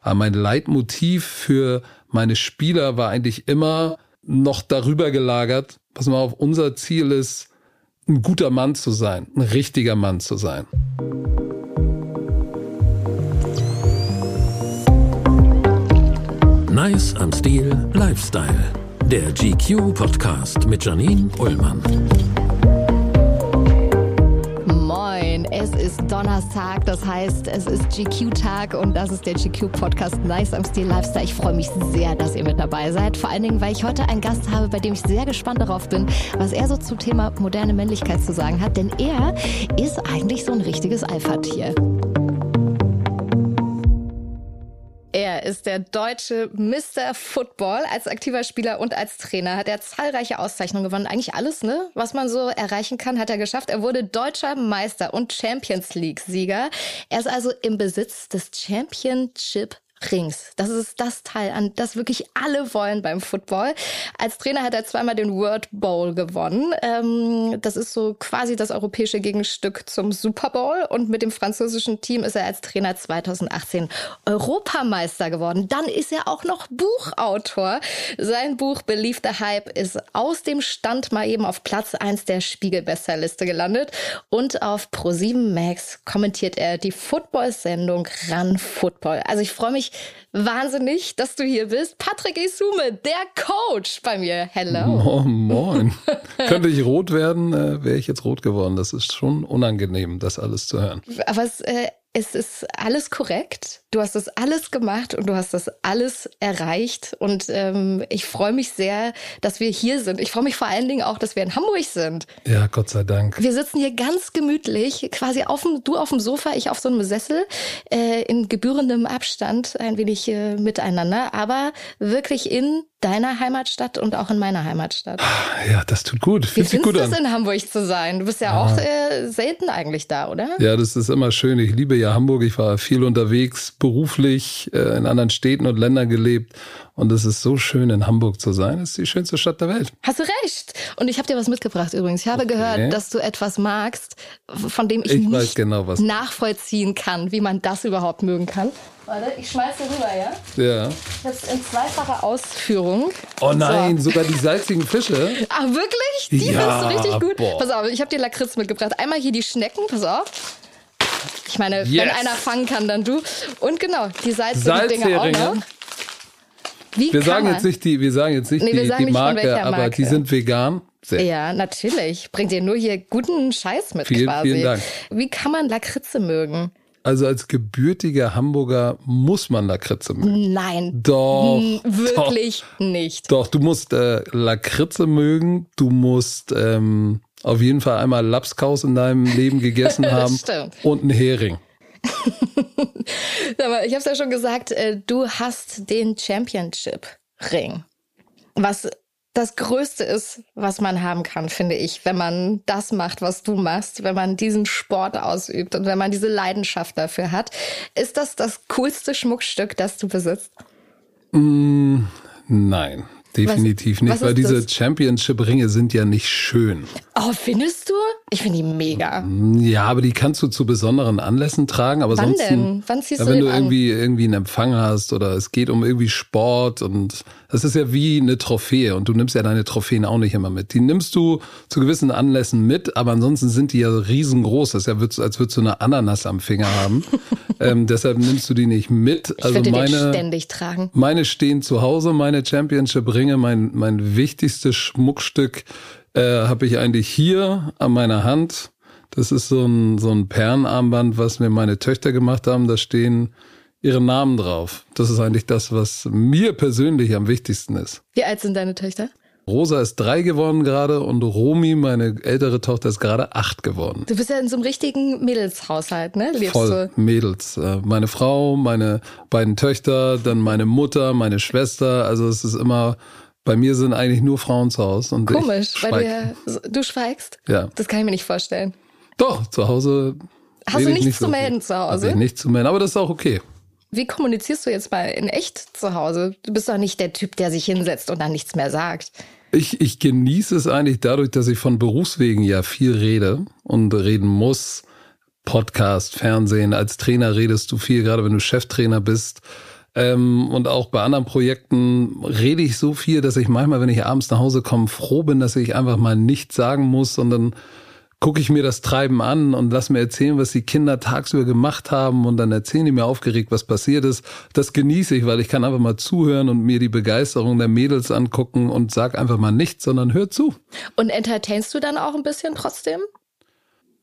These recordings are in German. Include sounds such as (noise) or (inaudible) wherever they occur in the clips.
Aber mein Leitmotiv für meine Spieler war eigentlich immer noch darüber gelagert, pass mal auf, unser Ziel ist, ein guter Mann zu sein, ein richtiger Mann zu sein. Nice am Stil Lifestyle. Der GQ Podcast mit Janine Ullmann. Es ist Donnerstag, das heißt, es ist GQ-Tag und das ist der GQ-Podcast Nice am Stil Lifestyle. Ich freue mich sehr, dass ihr mit dabei seid. Vor allen Dingen, weil ich heute einen Gast habe, bei dem ich sehr gespannt darauf bin, was er so zum Thema moderne Männlichkeit zu sagen hat. Denn er ist eigentlich so ein richtiges Alpha-Tier. Er ist der deutsche Mr. Football. Als aktiver Spieler und als Trainer hat er zahlreiche Auszeichnungen gewonnen. Eigentlich alles, ne? Was man so erreichen kann, hat er geschafft. Er wurde deutscher Meister und Champions League Sieger. Er ist also im Besitz des Championship Rings. Das ist das Teil, an das wirklich alle wollen beim Football. Als Trainer hat er zweimal den World Bowl gewonnen. Ähm, das ist so quasi das europäische Gegenstück zum Super Bowl. Und mit dem französischen Team ist er als Trainer 2018 Europameister geworden. Dann ist er auch noch Buchautor. Sein Buch Believe the Hype ist aus dem Stand mal eben auf Platz 1 der Spiegel-Bestsellerliste gelandet. Und auf Pro7 Max kommentiert er die Football-Sendung Run Football. Also ich freue mich wahnsinnig, dass du hier bist. Patrick Isume, der Coach bei mir. Hello. Moin. moin. (laughs) Könnte ich rot werden, äh, wäre ich jetzt rot geworden. Das ist schon unangenehm, das alles zu hören. Aber es, äh, es ist alles korrekt. Du hast das alles gemacht und du hast das alles erreicht. Und ähm, ich freue mich sehr, dass wir hier sind. Ich freue mich vor allen Dingen auch, dass wir in Hamburg sind. Ja, Gott sei Dank. Wir sitzen hier ganz gemütlich, quasi auf dem, du auf dem Sofa, ich auf so einem Sessel, äh, in gebührendem Abstand, ein wenig äh, miteinander, aber wirklich in deiner Heimatstadt und auch in meiner Heimatstadt. Ja, das tut gut. Fühlt Wie findest du es in Hamburg zu sein? Du bist ja ah. auch äh, selten eigentlich da, oder? Ja, das ist immer schön. Ich liebe ja Hamburg. Ich war viel unterwegs beruflich äh, in anderen Städten und Ländern gelebt. Und es ist so schön, in Hamburg zu sein. Es ist die schönste Stadt der Welt. Hast du recht. Und ich habe dir was mitgebracht übrigens. Ich habe okay. gehört, dass du etwas magst, von dem ich, ich nicht genau, nachvollziehen kann, wie man das überhaupt mögen kann. Warte, ich schmeiße rüber, ja? Ja. Jetzt in zweifacher Ausführung. Oh nein, so. sogar die salzigen Fische. Ach, (laughs) wirklich? Die ja, findest du richtig gut? Boah. Pass auf, ich habe dir Lakritz mitgebracht. Einmal hier die Schnecken, pass auf. Ich meine, yes. wenn einer fangen kann, dann du. Und genau, die salzigen Dinger auch noch. Wie wir sagen man? jetzt nicht die, wir sagen jetzt nicht nee, die, die Marke, Marke, aber die sind vegan. Sehr. Ja, natürlich. Bringt dir nur hier guten Scheiß mit vielen, quasi. Vielen Dank. Wie kann man Lakritze mögen? Also als gebürtiger Hamburger muss man Lakritze mögen. Nein. Doch. Wirklich doch, nicht. Doch, du musst äh, Lakritze mögen. Du musst ähm, auf jeden Fall einmal Lapskaus in deinem Leben gegessen (laughs) haben. Und einen Hering. (laughs) ich habe es ja schon gesagt, äh, du hast den Championship-Ring. Was das Größte ist, was man haben kann, finde ich, wenn man das macht, was du machst, wenn man diesen Sport ausübt und wenn man diese Leidenschaft dafür hat. Ist das das coolste Schmuckstück, das du besitzt? Mm, nein. Definitiv was, nicht, was weil diese Championship-Ringe sind ja nicht schön. Oh, findest du? Ich finde die mega. Ja, aber die kannst du zu besonderen Anlässen tragen. Aber Wann sonst, denn? Wann ziehst ja, du Wenn den du irgendwie, irgendwie einen Empfang hast oder es geht um irgendwie Sport und das ist ja wie eine Trophäe und du nimmst ja deine Trophäen auch nicht immer mit. Die nimmst du zu gewissen Anlässen mit, aber ansonsten sind die ja riesengroß. Das ist ja, als würdest du eine Ananas am Finger haben. (laughs) ähm, deshalb nimmst du die nicht mit. Ich also würde meine, den ständig tragen. Meine stehen zu Hause, meine Championship-Ringe, mein, mein wichtigstes Schmuckstück äh, habe ich eigentlich hier an meiner Hand. Das ist so ein, so ein Perlenarmband, was mir meine Töchter gemacht haben. Da stehen ihre Namen drauf. Das ist eigentlich das, was mir persönlich am wichtigsten ist. Wie alt sind deine Töchter? Rosa ist drei geworden gerade und Romi, meine ältere Tochter, ist gerade acht geworden. Du bist ja in so einem richtigen Mädelshaushalt, ne? Lebst Voll du? Mädels. Äh, meine Frau, meine beiden Töchter, dann meine Mutter, meine Schwester. Also es ist immer bei mir sind eigentlich nur Frauen zu Hause. Und Komisch, weil du, du schweigst? Ja. Das kann ich mir nicht vorstellen. Doch, zu Hause. Hast du nichts nicht zu so melden zu Hause? Ich nichts zu melden, aber das ist auch okay. Wie kommunizierst du jetzt mal in echt zu Hause? Du bist doch nicht der Typ, der sich hinsetzt und dann nichts mehr sagt. Ich, ich genieße es eigentlich dadurch, dass ich von Berufswegen ja viel rede und reden muss. Podcast, Fernsehen, als Trainer redest du viel, gerade wenn du Cheftrainer bist. Ähm, und auch bei anderen Projekten rede ich so viel, dass ich manchmal, wenn ich abends nach Hause komme, froh bin, dass ich einfach mal nichts sagen muss, sondern gucke ich mir das Treiben an und lass mir erzählen, was die Kinder tagsüber gemacht haben und dann erzählen die mir aufgeregt, was passiert ist. Das genieße ich, weil ich kann einfach mal zuhören und mir die Begeisterung der Mädels angucken und sag einfach mal nichts, sondern hör zu. Und entertainst du dann auch ein bisschen trotzdem?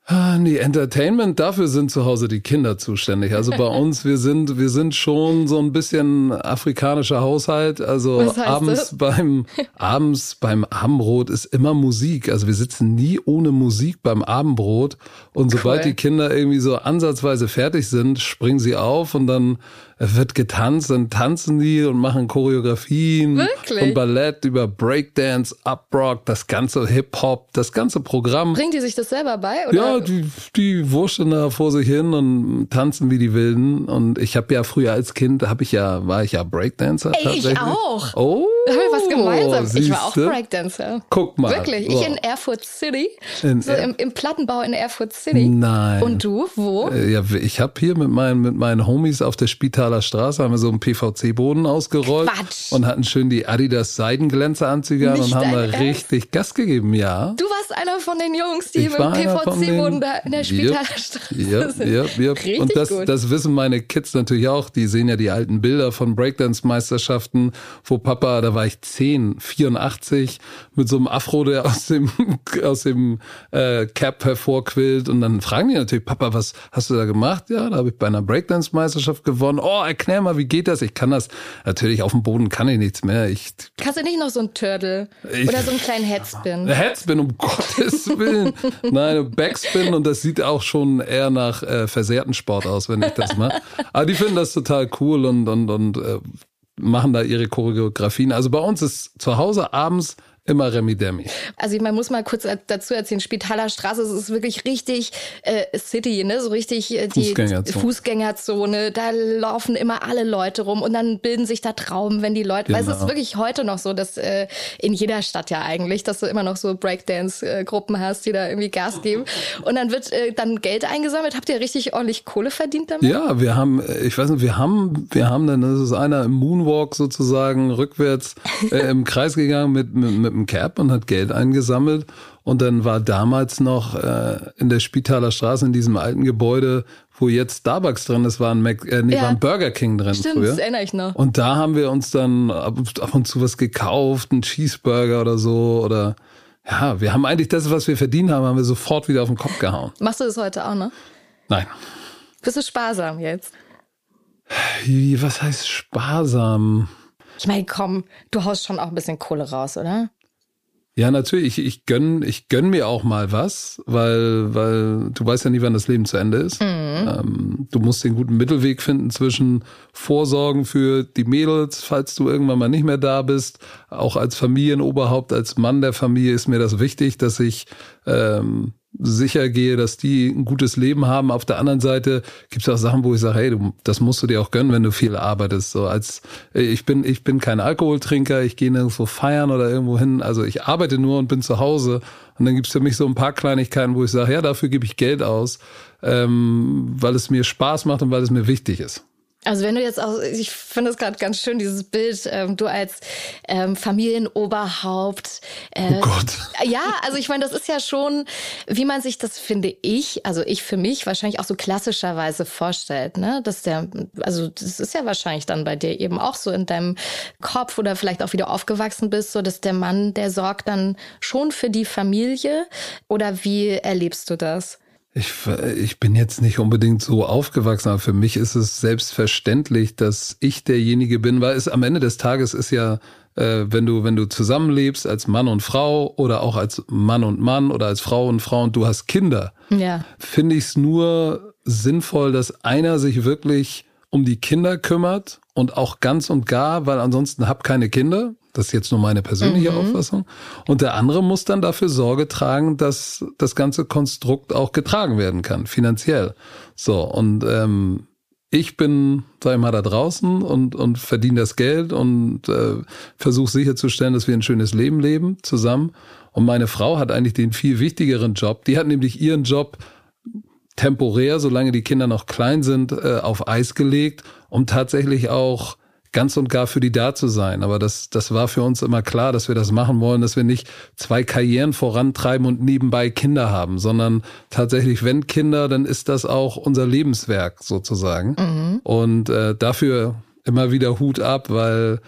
Ah, nee, Entertainment, dafür sind zu Hause die Kinder zuständig. Also bei (laughs) uns, wir sind, wir sind schon so ein bisschen afrikanischer Haushalt. Also abends das? beim, (laughs) abends beim Abendbrot ist immer Musik. Also wir sitzen nie ohne Musik beim Abendbrot. Und sobald cool. die Kinder irgendwie so ansatzweise fertig sind, springen sie auf und dann wird getanzt, dann tanzen die und machen Choreografien Wirklich? und Ballett über Breakdance, Uprock, das ganze Hip-Hop, das ganze Programm. Bringen die sich das selber bei? Oder? Ja, die, die wurschteln da vor sich hin und tanzen wie die Wilden. Und ich habe ja früher als Kind, habe ich ja, war ich ja Breakdancer. Ey, ich auch. Oh. (laughs) Gemeinsam. Siehste? Ich war auch Breakdancer. Guck mal. Wirklich. Ich in Erfurt City. In so im, im, Plattenbau in Erfurt City. Nein. Und du, wo? Äh, ja, ich habe hier mit meinen, mit meinen Homies auf der Spitaler Straße haben wir so einen PVC-Boden ausgerollt. Quatsch. Und hatten schön die Adidas Seidenglänzeranzüge an und haben da Ernst? richtig Gas gegeben, ja. Du warst einer von den Jungs, die mit dem PVC-Boden da in der Spitaler Straße yep, sind. Yep, yep. Richtig und das, gut. das wissen meine Kids natürlich auch. Die sehen ja die alten Bilder von Breakdance-Meisterschaften, wo Papa, da war ich 10, 84, mit so einem Afro, der aus dem, (laughs) aus dem äh, Cap hervorquillt. Und dann fragen die natürlich, Papa, was hast du da gemacht? Ja, da habe ich bei einer Breakdance-Meisterschaft gewonnen. Oh, erklär mal, wie geht das? Ich kann das. Natürlich, auf dem Boden kann ich nichts mehr. Ich, Kannst du nicht noch so ein Turtle ich, oder so einen kleinen Headspin? (laughs) Headspin, um (laughs) Gottes Willen. Nein, Backspin und das sieht auch schon eher nach äh, versehrten Sport aus, wenn ich das mache. Aber die finden das total cool und, und, und äh, machen da ihre Choreografien. Also bei uns ist zu Hause abends Immer Remi Demi. Also man muss mal kurz dazu erzählen, Spitaler Straße, es ist wirklich richtig äh, City, ne? So richtig äh, die Fußgängerzone. Fußgängerzone. Da laufen immer alle Leute rum und dann bilden sich da Trauben, wenn die Leute. Genau. Weil es ist genau. wirklich heute noch so, dass äh, in jeder Stadt ja eigentlich, dass du immer noch so Breakdance-Gruppen hast, die da irgendwie Gas geben. Und dann wird äh, dann Geld eingesammelt. Habt ihr richtig ordentlich Kohle verdient damit? Ja, wir haben, äh, ich weiß nicht, wir haben, wir haben dann, das ist einer im Moonwalk sozusagen rückwärts äh, im Kreis gegangen mit, mit, mit einem Cap und hat Geld eingesammelt. Und dann war damals noch äh, in der Spitaler Straße, in diesem alten Gebäude, wo jetzt Starbucks drin ist, war ein, Mac, äh, nee, ja. war ein Burger King drin Stimmt, früher. das erinnere ich noch. Und da haben wir uns dann ab, ab und zu was gekauft, einen Cheeseburger oder so oder ja, wir haben eigentlich das, was wir verdient haben, haben wir sofort wieder auf den Kopf gehauen. Machst du das heute auch, ne? Nein. Bist du sparsam jetzt? Was heißt sparsam? Ich meine, komm, du haust schon auch ein bisschen Kohle raus, oder? Ja, natürlich. Ich, ich gönn, ich gönn mir auch mal was, weil, weil du weißt ja nie, wann das Leben zu Ende ist. Mhm. Ähm, du musst den guten Mittelweg finden zwischen Vorsorgen für die Mädels, falls du irgendwann mal nicht mehr da bist. Auch als Familienoberhaupt, als Mann der Familie ist mir das wichtig, dass ich ähm, sicher gehe, dass die ein gutes Leben haben. Auf der anderen Seite gibt es auch Sachen, wo ich sage, hey, du, das musst du dir auch gönnen, wenn du viel arbeitest. So als ich bin, ich bin kein Alkoholtrinker, ich gehe nirgendwo feiern oder irgendwo hin. Also ich arbeite nur und bin zu Hause. Und dann gibt es für mich so ein paar Kleinigkeiten, wo ich sage, ja, dafür gebe ich Geld aus, ähm, weil es mir Spaß macht und weil es mir wichtig ist. Also wenn du jetzt auch, ich finde es gerade ganz schön, dieses Bild, ähm, du als ähm, Familienoberhaupt. Äh, oh Gott. Ja, also ich meine, das ist ja schon, wie man sich das, finde ich, also ich für mich wahrscheinlich auch so klassischerweise vorstellt, ne? Dass der, also das ist ja wahrscheinlich dann bei dir eben auch so in deinem Kopf oder vielleicht auch wieder aufgewachsen bist, so dass der Mann, der sorgt dann schon für die Familie. Oder wie erlebst du das? Ich, ich bin jetzt nicht unbedingt so aufgewachsen, aber für mich ist es selbstverständlich, dass ich derjenige bin, weil es am Ende des Tages ist ja, äh, wenn du, wenn du zusammenlebst als Mann und Frau oder auch als Mann und Mann oder als Frau und Frau und du hast Kinder, ja. finde ich es nur sinnvoll, dass einer sich wirklich um die Kinder kümmert und auch ganz und gar, weil ansonsten hab keine Kinder. Das ist jetzt nur meine persönliche mhm. Auffassung. Und der andere muss dann dafür Sorge tragen, dass das ganze Konstrukt auch getragen werden kann, finanziell. So, und ähm, ich bin, sag ich mal, da draußen und, und verdiene das Geld und äh, versuche sicherzustellen, dass wir ein schönes Leben leben zusammen. Und meine Frau hat eigentlich den viel wichtigeren Job. Die hat nämlich ihren Job temporär, solange die Kinder noch klein sind, äh, auf Eis gelegt, um tatsächlich auch ganz und gar für die da zu sein. Aber das, das war für uns immer klar, dass wir das machen wollen, dass wir nicht zwei Karrieren vorantreiben und nebenbei Kinder haben, sondern tatsächlich, wenn Kinder, dann ist das auch unser Lebenswerk sozusagen. Mhm. Und äh, dafür immer wieder Hut ab, weil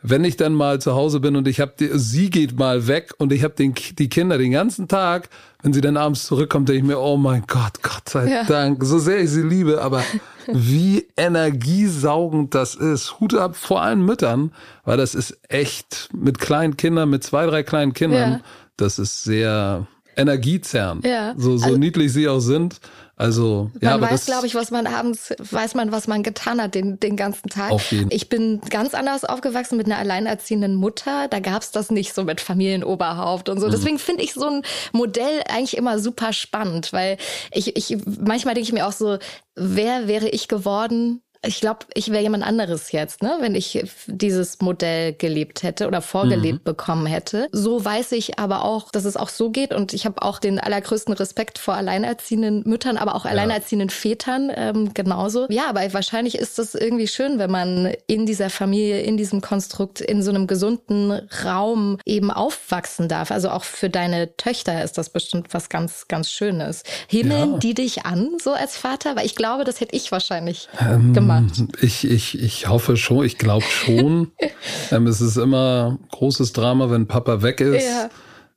wenn ich dann mal zu Hause bin und ich habe sie geht mal weg und ich habe die Kinder den ganzen Tag, wenn sie dann abends zurückkommt, denke ich mir, oh mein Gott, Gott sei ja. Dank, so sehr ich sie liebe, aber (laughs) wie energiesaugend das ist. Hut ab vor allen Müttern, weil das ist echt mit kleinen Kindern, mit zwei, drei kleinen Kindern, ja. das ist sehr energiezerrend. Ja. So, so also, niedlich sie auch sind. Also, ja, man weiß, glaube ich, was man abends, weiß man, was man getan hat den, den ganzen Tag. Auf jeden. Ich bin ganz anders aufgewachsen mit einer alleinerziehenden Mutter. Da gab's das nicht so mit Familienoberhaupt und so. Mhm. Deswegen finde ich so ein Modell eigentlich immer super spannend, weil ich, ich manchmal denke ich mir auch so, wer wäre ich geworden, ich glaube, ich wäre jemand anderes jetzt, ne, wenn ich dieses Modell gelebt hätte oder vorgelebt mhm. bekommen hätte. So weiß ich aber auch, dass es auch so geht und ich habe auch den allergrößten Respekt vor alleinerziehenden Müttern, aber auch ja. alleinerziehenden Vätern ähm, genauso. Ja, aber wahrscheinlich ist das irgendwie schön, wenn man in dieser Familie, in diesem Konstrukt, in so einem gesunden Raum eben aufwachsen darf. Also auch für deine Töchter ist das bestimmt was ganz, ganz Schönes. Himmeln ja. die dich an, so als Vater? Weil ich glaube, das hätte ich wahrscheinlich ähm, gemacht gemacht? Ich, ich, ich hoffe schon, ich glaube schon. (laughs) ähm, es ist immer großes Drama, wenn Papa weg ist. Ja.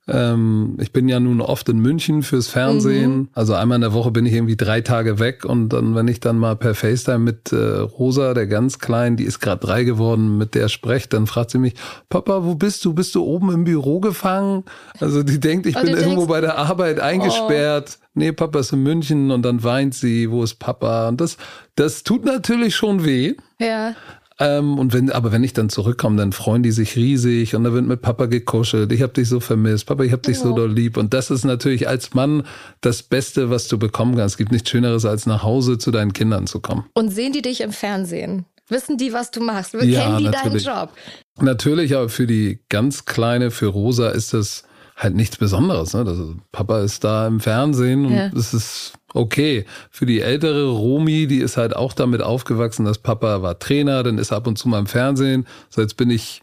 Ähm, ich bin ja nun oft in München fürs Fernsehen. Mhm. Also einmal in der Woche bin ich irgendwie drei Tage weg und dann, wenn ich dann mal per FaceTime mit äh, Rosa, der ganz kleinen, die ist gerade drei geworden, mit der spreche, dann fragt sie mich, Papa, wo bist du? Bist du oben im Büro gefangen? Also die denkt, ich und bin irgendwo denkst, bei der Arbeit eingesperrt. Oh. Nee, Papa ist in München und dann weint sie, wo ist Papa? Und das, das tut natürlich schon weh. Ja. Ähm, und wenn, aber wenn ich dann zurückkomme, dann freuen die sich riesig und da wird mit Papa gekuschelt. Ich habe dich so vermisst, Papa, ich habe dich oh. so doll lieb. Und das ist natürlich als Mann das Beste, was du bekommen kannst. Es gibt nichts Schöneres, als nach Hause zu deinen Kindern zu kommen. Und sehen die dich im Fernsehen? Wissen die, was du machst? Kennen ja, die natürlich. deinen Job? Natürlich, aber für die ganz Kleine, für Rosa ist das halt nichts Besonderes. Ne? Das, Papa ist da im Fernsehen und ja. das ist okay. Für die ältere Romi, die ist halt auch damit aufgewachsen, dass Papa war Trainer, dann ist er ab und zu mal im Fernsehen. So jetzt bin ich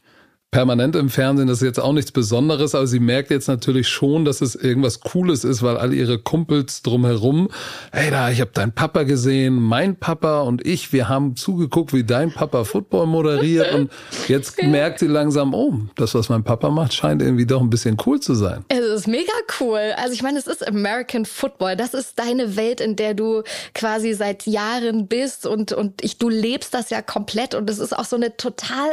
permanent im Fernsehen, das ist jetzt auch nichts Besonderes, aber sie merkt jetzt natürlich schon, dass es irgendwas Cooles ist, weil all ihre Kumpels drumherum, hey da, ich habe deinen Papa gesehen, mein Papa und ich, wir haben zugeguckt, wie dein Papa Football moderiert und jetzt merkt sie langsam, oh, das, was mein Papa macht, scheint irgendwie doch ein bisschen cool zu sein. Es ist mega cool. Also ich meine, es ist American Football. Das ist deine Welt, in der du quasi seit Jahren bist und, und ich, du lebst das ja komplett und es ist auch so eine total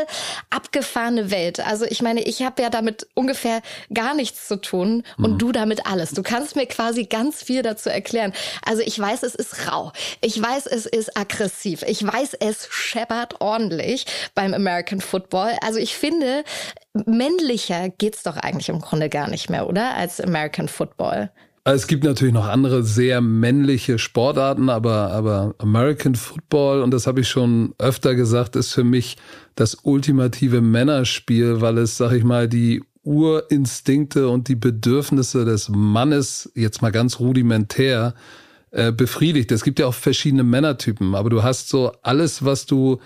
abgefahrene Welt. Welt. Also ich meine, ich habe ja damit ungefähr gar nichts zu tun und mhm. du damit alles. Du kannst mir quasi ganz viel dazu erklären. Also ich weiß, es ist rau. Ich weiß, es ist aggressiv. Ich weiß, es scheppert ordentlich beim American Football. Also ich finde, männlicher geht's doch eigentlich im Grunde gar nicht mehr, oder? Als American Football. Also es gibt natürlich noch andere sehr männliche Sportarten, aber, aber American Football, und das habe ich schon öfter gesagt, ist für mich das ultimative Männerspiel, weil es, sag ich mal, die Urinstinkte und die Bedürfnisse des Mannes jetzt mal ganz rudimentär äh, befriedigt. Es gibt ja auch verschiedene Männertypen, aber du hast so alles, was du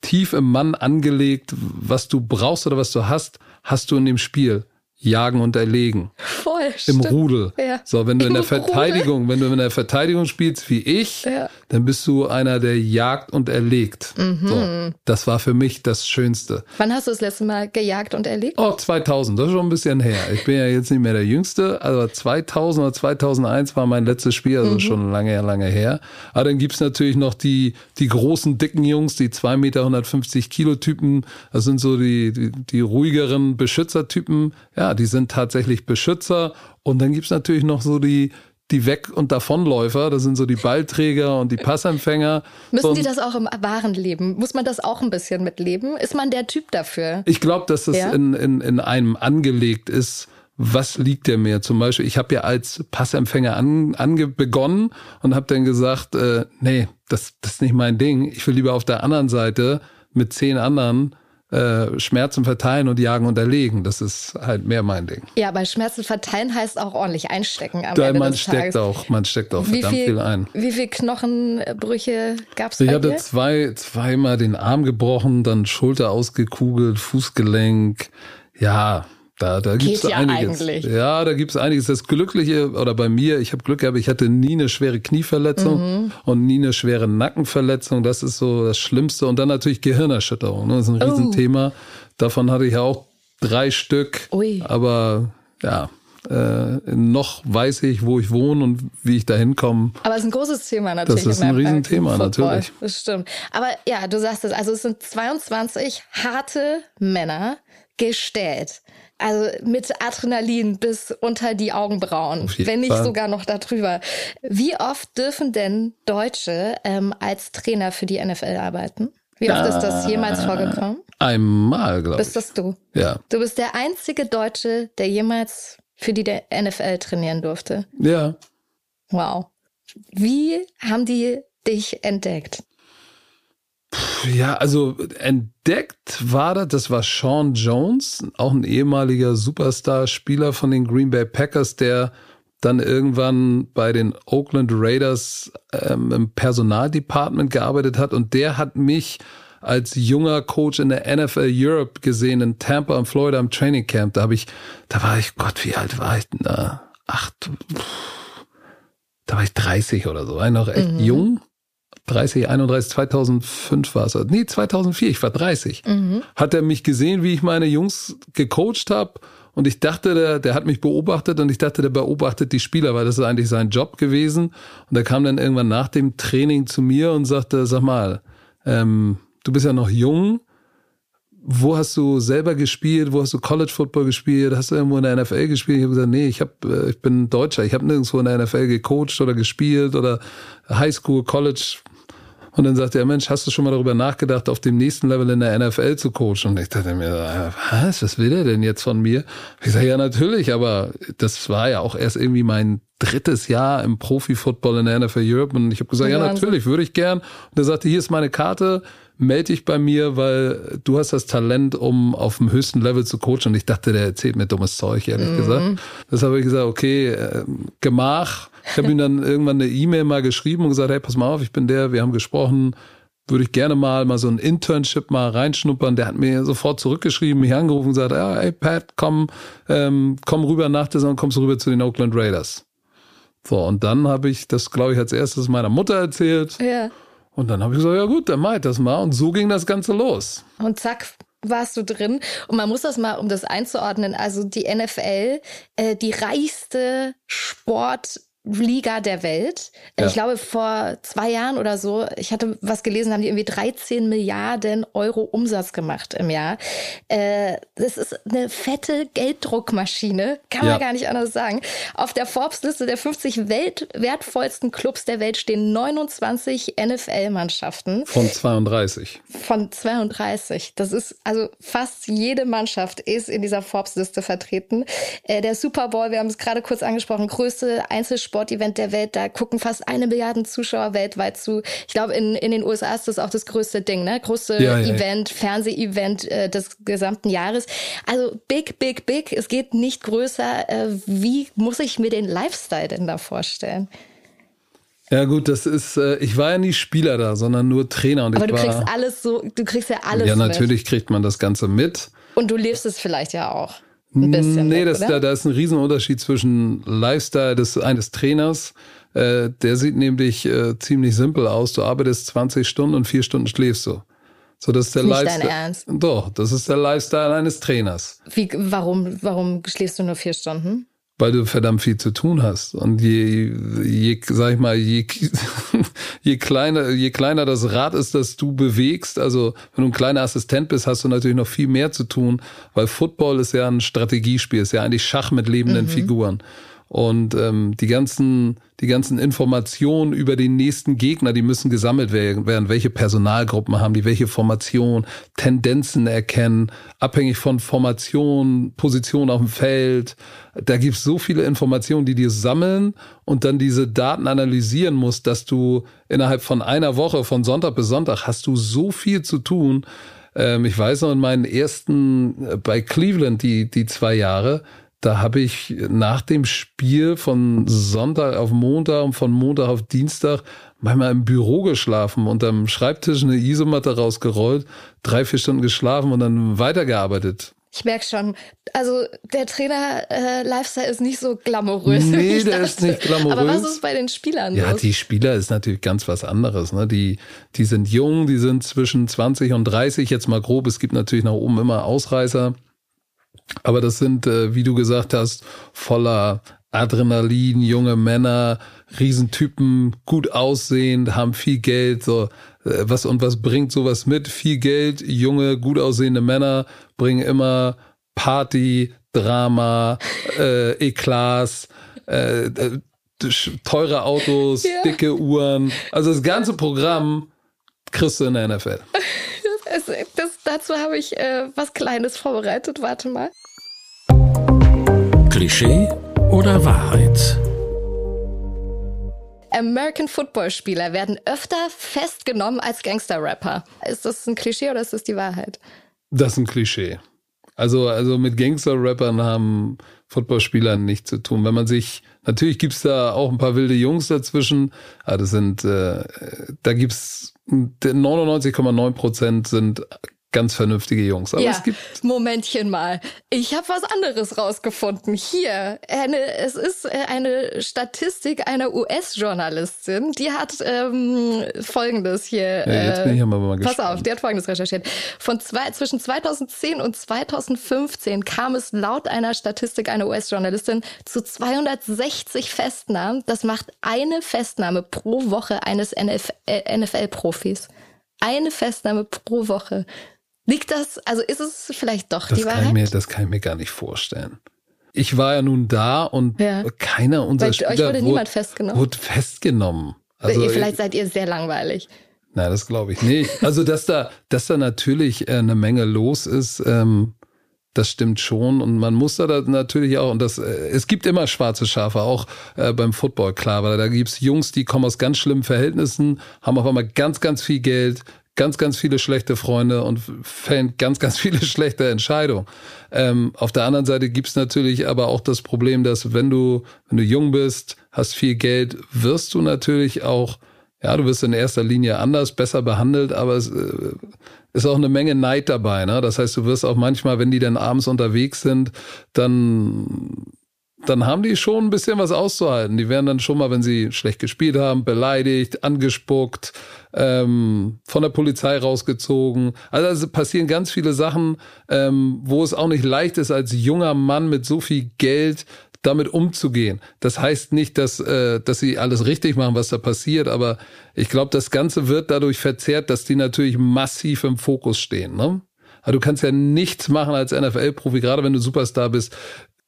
tief im Mann angelegt, was du brauchst oder was du hast, hast du in dem Spiel jagen und erlegen. Voll. Im. Rudel. Ja. So, wenn du Im in der Verteidigung, Rudel? wenn du in der Verteidigung spielst wie ich, ja. dann bist du einer, der jagt und erlegt. Mhm. So, das war für mich das Schönste. Wann hast du das letzte Mal gejagt und erlegt? Oh, 2000, das ist schon ein bisschen her. Ich bin ja jetzt nicht mehr der Jüngste, aber 2000 oder 2001 war mein letztes Spiel, also mhm. schon lange, lange her. Aber dann gibt's natürlich noch die, die großen, dicken Jungs, die 2 Meter 150 Kilo Typen. Das sind so die, die, die ruhigeren Beschützertypen. Ja, die sind tatsächlich Beschützer. Und dann gibt's natürlich noch so die, die Weg- und Davonläufer, das sind so die Ballträger und die Passempfänger. Müssen so, die das auch im wahren Leben? Muss man das auch ein bisschen mitleben? Ist man der Typ dafür? Ich glaube, dass das ja? in, in, in einem angelegt ist. Was liegt der mir? Zum Beispiel, ich habe ja als Passempfänger an, ange, begonnen und habe dann gesagt, äh, nee, das, das ist nicht mein Ding. Ich will lieber auf der anderen Seite mit zehn anderen äh, Schmerzen verteilen und jagen und erlegen. Das ist halt mehr mein Ding. Ja, aber Schmerzen verteilen heißt auch ordentlich einstecken am da, Ende man steckt Tages. auch, man steckt auch Wie verdammt viel, viel ein. wie viel Knochenbrüche gab es Ich hatte dir? zwei, zweimal den Arm gebrochen, dann Schulter ausgekugelt, Fußgelenk. Ja, da, da gibt's Geht ja einiges. eigentlich. Ja, da gibt's einiges. Das Glückliche, oder bei mir, ich habe Glück gehabt, ich hatte nie eine schwere Knieverletzung Mhm. und nie eine schwere Nackenverletzung. Das ist so das Schlimmste. Und dann natürlich Gehirnerschütterung. Ne? Das ist ein Oh. Riesenthema. Davon hatte ich auch drei Stück. Ui. Aber ja, äh, noch weiß ich, wo ich wohne und wie ich da hinkomme. Aber es ist ein großes Thema natürlich. Das ist ein Riesenthema, natürlich. Das stimmt. Aber ja, du sagst es, also es sind 22 harte Männer gestellt. Also mit Adrenalin bis unter die Augenbrauen, wenn nicht Fall. sogar noch darüber. Wie oft dürfen denn Deutsche ähm, als Trainer für die NFL arbeiten? Wie oft ist das jemals vorgekommen? Einmal, glaube ich. Bist das du? Ja. Du bist der einzige Deutsche, der jemals für die der NFL trainieren durfte. Ja. Wow. Wie haben die dich entdeckt? Ja, also entdeckt war das, das war Sean Jones, auch ein ehemaliger Superstar-Spieler von den Green Bay Packers, der dann irgendwann bei den Oakland Raiders ähm, im Personaldepartment gearbeitet hat und der hat mich als junger Coach in der NFL Europe gesehen in Tampa in Florida im Training Camp. Da habe ich, da war ich, Gott, wie alt war ich denn da? Acht, pff, da war ich 30 oder so, war ich noch echt jung. 30, 31, 2005 war es. Nee, 2004, ich war 30. Hat er mich gesehen, wie ich meine Jungs gecoacht habe und ich dachte, der, der hat mich beobachtet und ich dachte, der beobachtet die Spieler, weil das ist eigentlich sein Job gewesen. Und er kam dann irgendwann nach dem Training zu mir und sagte, sag mal, ähm, du bist ja noch jung, wo hast du selber gespielt? Wo hast du College Football gespielt? Hast du irgendwo in der NFL gespielt? Ich habe gesagt, nee, ich hab, äh, ich bin Deutscher. Ich habe nirgendwo in der NFL gecoacht oder gespielt oder High School, College. Und dann sagte er, Mensch, hast du schon mal darüber nachgedacht, auf dem nächsten Level in der NFL zu coachen? Und ich dachte mir, äh, was, was will er denn jetzt von mir? Ich sage, ja, natürlich, aber das war ja auch erst irgendwie mein drittes Jahr im Profi-Football in der NFL Europe. Und ich habe gesagt, ja, Wahnsinn. natürlich, würde ich gern. Und er sagte, hier ist meine Karte, melde dich bei mir, weil du hast das Talent, um auf dem höchsten Level zu coachen. Und ich dachte, der erzählt mir dummes Zeug, ehrlich gesagt. Deshalb habe ich gesagt, okay, äh, Gemach. Ich habe ihm dann irgendwann eine E-Mail mal geschrieben und gesagt, hey, pass mal auf, ich bin der, wir haben gesprochen, würde ich gerne mal mal so ein Internship mal reinschnuppern. Der hat mir sofort zurückgeschrieben, mich angerufen und gesagt, ja, hey Pat, komm, ähm, komm rüber nach der Saison, kommst du rüber zu den Oakland Raiders. So, und dann habe ich das, glaube ich, als erstes meiner Mutter erzählt. Ja. Und dann habe ich gesagt, ja gut, dann mach ich das mal. Und so ging das Ganze los. Und zack, warst du drin. Und man muss das mal, um das einzuordnen, also die NFL, äh, die reichste Sportliga der Welt. Ja. Ich glaube, vor zwei Jahren oder so, ich hatte was gelesen, haben die irgendwie 13 Milliarden Euro Umsatz gemacht im Jahr. Äh, das ist eine fette Gelddruckmaschine, kann man Ja. gar nicht anders sagen. Auf der Forbes-Liste der 50 Welt wertvollsten Clubs der Welt stehen 29 NFL-Mannschaften Von 32. von 32. Das ist also fast jede Mannschaft ist in dieser Forbes-Liste vertreten. Äh, der Super Bowl, wir haben es gerade kurz angesprochen, größte Einzelsportevent der Welt. Da gucken fast eine Milliarde Zuschauer weltweit zu. Ich glaube, in, in den USA ist das auch das größte Ding, ne? Größte Ja, ja, ja. Event, Fernseh-Event äh, des gesamten Jahres. Also big, big, big. Es geht nicht größer. Äh, wie muss ich mir den Lifestyle denn da vorstellen? Ja gut, das ist, äh, ich war ja nie Spieler da, sondern nur Trainer. Und Aber ich du war, kriegst alles so, du kriegst ja alles Ja, mit. natürlich kriegt man das Ganze mit. Und du lebst es vielleicht ja auch. Ein bisschen. Nee, das, da, da ist ein Riesenunterschied zwischen Lifestyle des eines Trainers. Äh, der sieht nämlich äh, ziemlich simpel aus. Du arbeitest 20 Stunden und vier Stunden schläfst du. So, das ist der Nicht dein Lifestyle. Ernst? Doch, das ist der Lifestyle eines Trainers. Wie, warum, warum schläfst du nur vier Stunden? Weil du verdammt viel zu tun hast. Und je, je sag ich mal, je, (laughs) je kleiner, je kleiner das Rad ist, das du bewegst, also wenn du ein kleiner Assistent bist, hast du natürlich noch viel mehr zu tun, weil Football ist ja ein Strategiespiel, ist ja eigentlich Schach mit lebenden Figuren. Und ähm, die ganzen, die ganzen Informationen über den nächsten Gegner, die müssen gesammelt werden. Welche Personalgruppen haben die, welche Formation, Tendenzen erkennen, abhängig von Formation, Position auf dem Feld. Da gibt's so viele Informationen, die dir sammeln und dann diese Daten analysieren musst, dass du innerhalb von einer Woche, von Sonntag bis Sonntag, hast du so viel zu tun. Ähm, ich weiß noch in meinen ersten äh, bei Cleveland die die zwei Jahre, da habe ich nach dem Spiel von Sonntag auf Montag und von Montag auf Dienstag manchmal im Büro geschlafen, unterm Schreibtisch eine Isomatte rausgerollt, drei, vier Stunden geschlafen und dann weitergearbeitet. Ich merke schon, also der Trainer-Lifestyle äh, ist nicht so glamourös. Nee, der ist nicht glamourös. Aber was ist bei den Spielern Ja, los? die Spieler ist natürlich ganz was anderes. Ne? Die, die sind jung, die sind zwischen 20 und 30, jetzt mal grob. Es gibt natürlich nach oben immer Ausreißer. Aber das sind, äh, wie du gesagt hast, voller Adrenalin, junge Männer, Riesentypen, gut aussehend, haben viel Geld, so äh, was und was bringt sowas mit? Viel Geld, junge, gut aussehende Männer bringen immer Party, Drama, (laughs) äh, Eklats, äh, äh, teure Autos, Ja. dicke Uhren. Also das ganze Programm kriegst du in der NFL. (laughs) Das, das, dazu habe ich äh, was Kleines vorbereitet. Warte mal. Klischee oder Wahrheit? American Football Spieler werden öfter festgenommen als Gangster-Rapper. Ist das ein Klischee oder ist das die Wahrheit? Das ist ein Klischee. Also, also mit Gangster-Rappern haben Footballspieler nichts zu tun. Wenn man sich, natürlich gibt's da auch ein paar wilde Jungs dazwischen, aber das sind, äh, da gibt's 99,9 Prozent sind ganz vernünftige Jungs. Aber ja, es gibt Momentchen mal. Ich habe was anderes rausgefunden. Hier, eine, es ist äh, eine Statistik einer US-Journalistin. Die hat ähm, Folgendes hier. Ja, jetzt bin ich aber mal Pass gespannt. auf, die hat Folgendes recherchiert. Von zwei, zwischen 2010 und 2015 kam es laut einer Statistik einer US-Journalistin zu 260 Festnahmen. Das macht eine Festnahme pro Woche eines NF äh, NFL-Profis. Eine Festnahme pro Woche. Liegt das, also ist es vielleicht doch das die kann, Wahrheit? ich mir, das kann ich mir gar nicht vorstellen. Ich war ja nun da und Ja. keiner unserer Bei euch Spieler wurde wurde, niemand festgenommen? wurde festgenommen. Also, Vielleicht seid ihr sehr langweilig. Na, das glaube ich nicht. Also, dass da, dass da natürlich äh, eine Menge los ist, ähm, das stimmt schon. Und man muss da, natürlich auch, und das, äh, es gibt immer schwarze Schafe, auch äh, beim Football, klar, weil da gibt's Jungs, die kommen aus ganz schlimmen Verhältnissen, haben auf einmal ganz, ganz viel Geld, ganz, ganz viele schlechte Freunde und fällen ganz, ganz viele (laughs) schlechte Entscheidungen. Ähm, auf der anderen Seite gibt's natürlich aber auch das Problem, dass wenn du, wenn du jung bist, hast viel Geld, wirst du natürlich auch ja, du wirst in erster Linie anders, besser behandelt, aber es äh, ist auch eine Menge Neid dabei. Ne? Das heißt, du wirst auch manchmal, wenn die dann abends unterwegs sind, dann dann haben die schon ein bisschen was auszuhalten. Die werden dann schon mal, wenn sie schlecht gespielt haben, beleidigt, angespuckt, ähm, von der Polizei rausgezogen. Also es passieren ganz viele Sachen, ähm, wo es auch nicht leicht ist, als junger Mann mit so viel Geld damit umzugehen. Das heißt nicht, dass, äh, dass sie alles richtig machen, was da passiert, aber ich glaube, das Ganze wird dadurch verzerrt, dass die natürlich massiv im Fokus stehen. Ne? Aber du kannst ja nichts machen als NFL-Profi, gerade wenn du Superstar bist.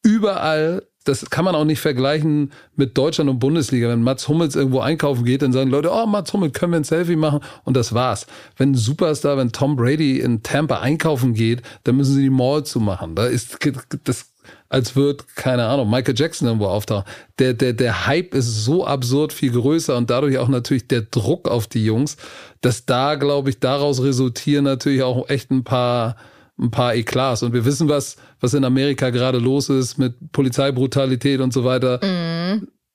Überall, das kann man auch nicht vergleichen mit Deutschland und Bundesliga. Wenn Mats Hummels irgendwo einkaufen geht, dann sagen Leute, oh, Mats Hummels, können wir ein Selfie machen? Und das war's. Wenn ein Superstar, wenn Tom Brady in Tampa einkaufen geht, dann müssen sie die Mall zumachen. Da ist das als wird, keine Ahnung, Michael Jackson irgendwo auftauchen. Der, der, der Hype ist so absurd viel größer und dadurch auch natürlich der Druck auf die Jungs, dass da, glaube ich, daraus resultieren natürlich auch echt ein paar, ein paar Eklats. Und wir wissen, was, was in Amerika gerade los ist mit Polizeibrutalität und so weiter.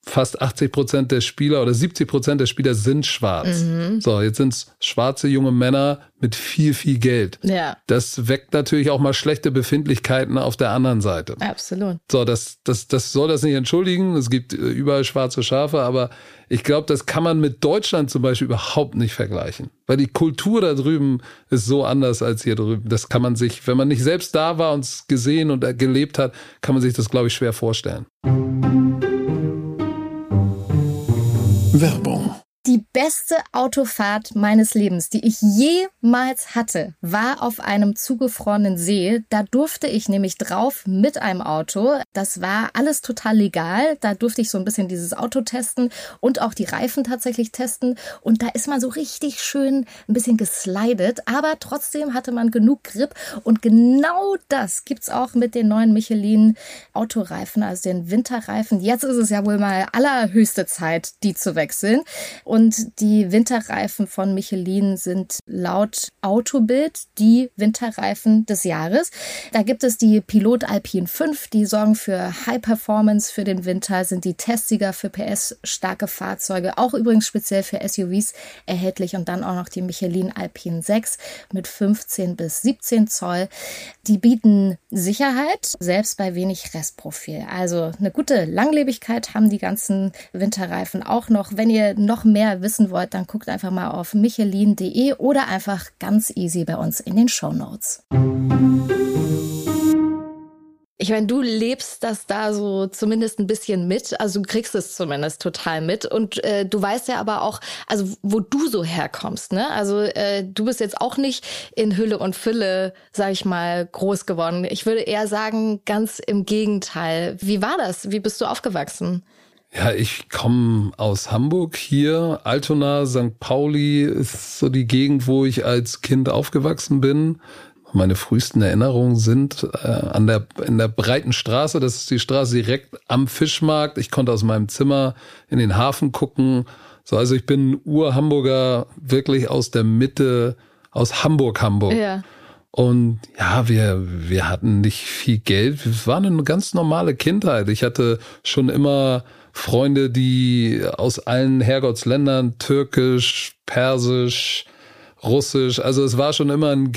Fast 80 Prozent der Spieler oder 70 Prozent der Spieler sind schwarz. So, jetzt sind es schwarze junge Männer mit viel, viel Geld. Ja, Das weckt natürlich auch mal schlechte Befindlichkeiten auf der anderen Seite. absolut. So, das, das, das soll das nicht entschuldigen. Es gibt äh, überall schwarze Schafe, aber ich glaube, das kann man mit Deutschland zum Beispiel überhaupt nicht vergleichen. Weil die Kultur da drüben ist so anders als hier drüben. Das kann man sich, wenn man nicht selbst da war und es gesehen und gelebt hat, kann man sich das, glaube ich, schwer vorstellen. Werbung. Die beste Autofahrt meines Lebens, die ich jemals hatte, war auf einem zugefrorenen See. Da durfte ich nämlich drauf mit einem Auto. Das war alles total legal. Da durfte ich so ein bisschen dieses Auto testen und auch die Reifen tatsächlich testen. Und da ist man so richtig schön ein bisschen geslidet, aber trotzdem hatte man genug Grip. Und genau das gibt's auch mit den neuen Michelin Autoreifen, also den Winterreifen. Jetzt ist es ja wohl mal allerhöchste Zeit, die zu wechseln. Und und die Winterreifen von Michelin sind laut Autobild die Winterreifen des Jahres. Da gibt es die Pilot Alpine 5, die sorgen für High Performance für den Winter, sind die Testsieger für PS-starke Fahrzeuge, auch übrigens speziell für SUVs erhältlich und dann auch noch die Michelin Alpine 6 mit 15 bis 17 Zoll. Die bieten Sicherheit, selbst bei wenig Restprofil. Also eine gute Langlebigkeit haben die ganzen Winterreifen auch noch. Wenn ihr noch mehr wissen wollt, dann guckt einfach mal auf michelin.de oder einfach ganz easy bei uns in den Show Notes. Ich meine, du lebst das da so zumindest ein bisschen mit, also du kriegst es zumindest total mit und äh, du weißt ja aber auch, also wo du so herkommst, ne? Also äh, du bist jetzt auch nicht in Hülle und Fülle, sag ich mal, groß geworden. Ich würde eher sagen, ganz im Gegenteil. Wie war das? Wie bist du aufgewachsen? Ja, ich komme aus Hamburg hier. Altona, St. Pauli ist so die Gegend, wo ich als Kind aufgewachsen bin. Meine frühesten Erinnerungen sind äh, an der, in der breiten Straße. Das ist die Straße direkt am Fischmarkt. Ich konnte aus meinem Zimmer in den Hafen gucken. So, also ich bin Ur-Hamburger, wirklich aus der Mitte, aus Hamburg, Hamburg. Ja. Und ja, wir, wir hatten nicht viel Geld. Es war eine ganz normale Kindheit. Ich hatte schon immer Freunde, die aus allen Herrgottsländern, türkisch, persisch, russisch, also es war schon immer ein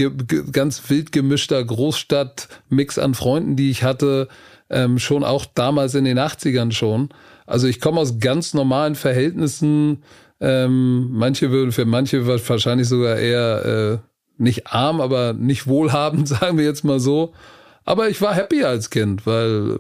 ganz wild gemischter Großstadt-Mix an Freunden, die ich hatte, ähm, schon auch damals in den 80ern schon. Also ich komme aus ganz normalen Verhältnissen. Ähm, manche würden, für manche wahrscheinlich sogar eher äh, nicht arm, aber nicht wohlhabend, (laughs) sagen wir jetzt mal so. Aber ich war happy als Kind, weil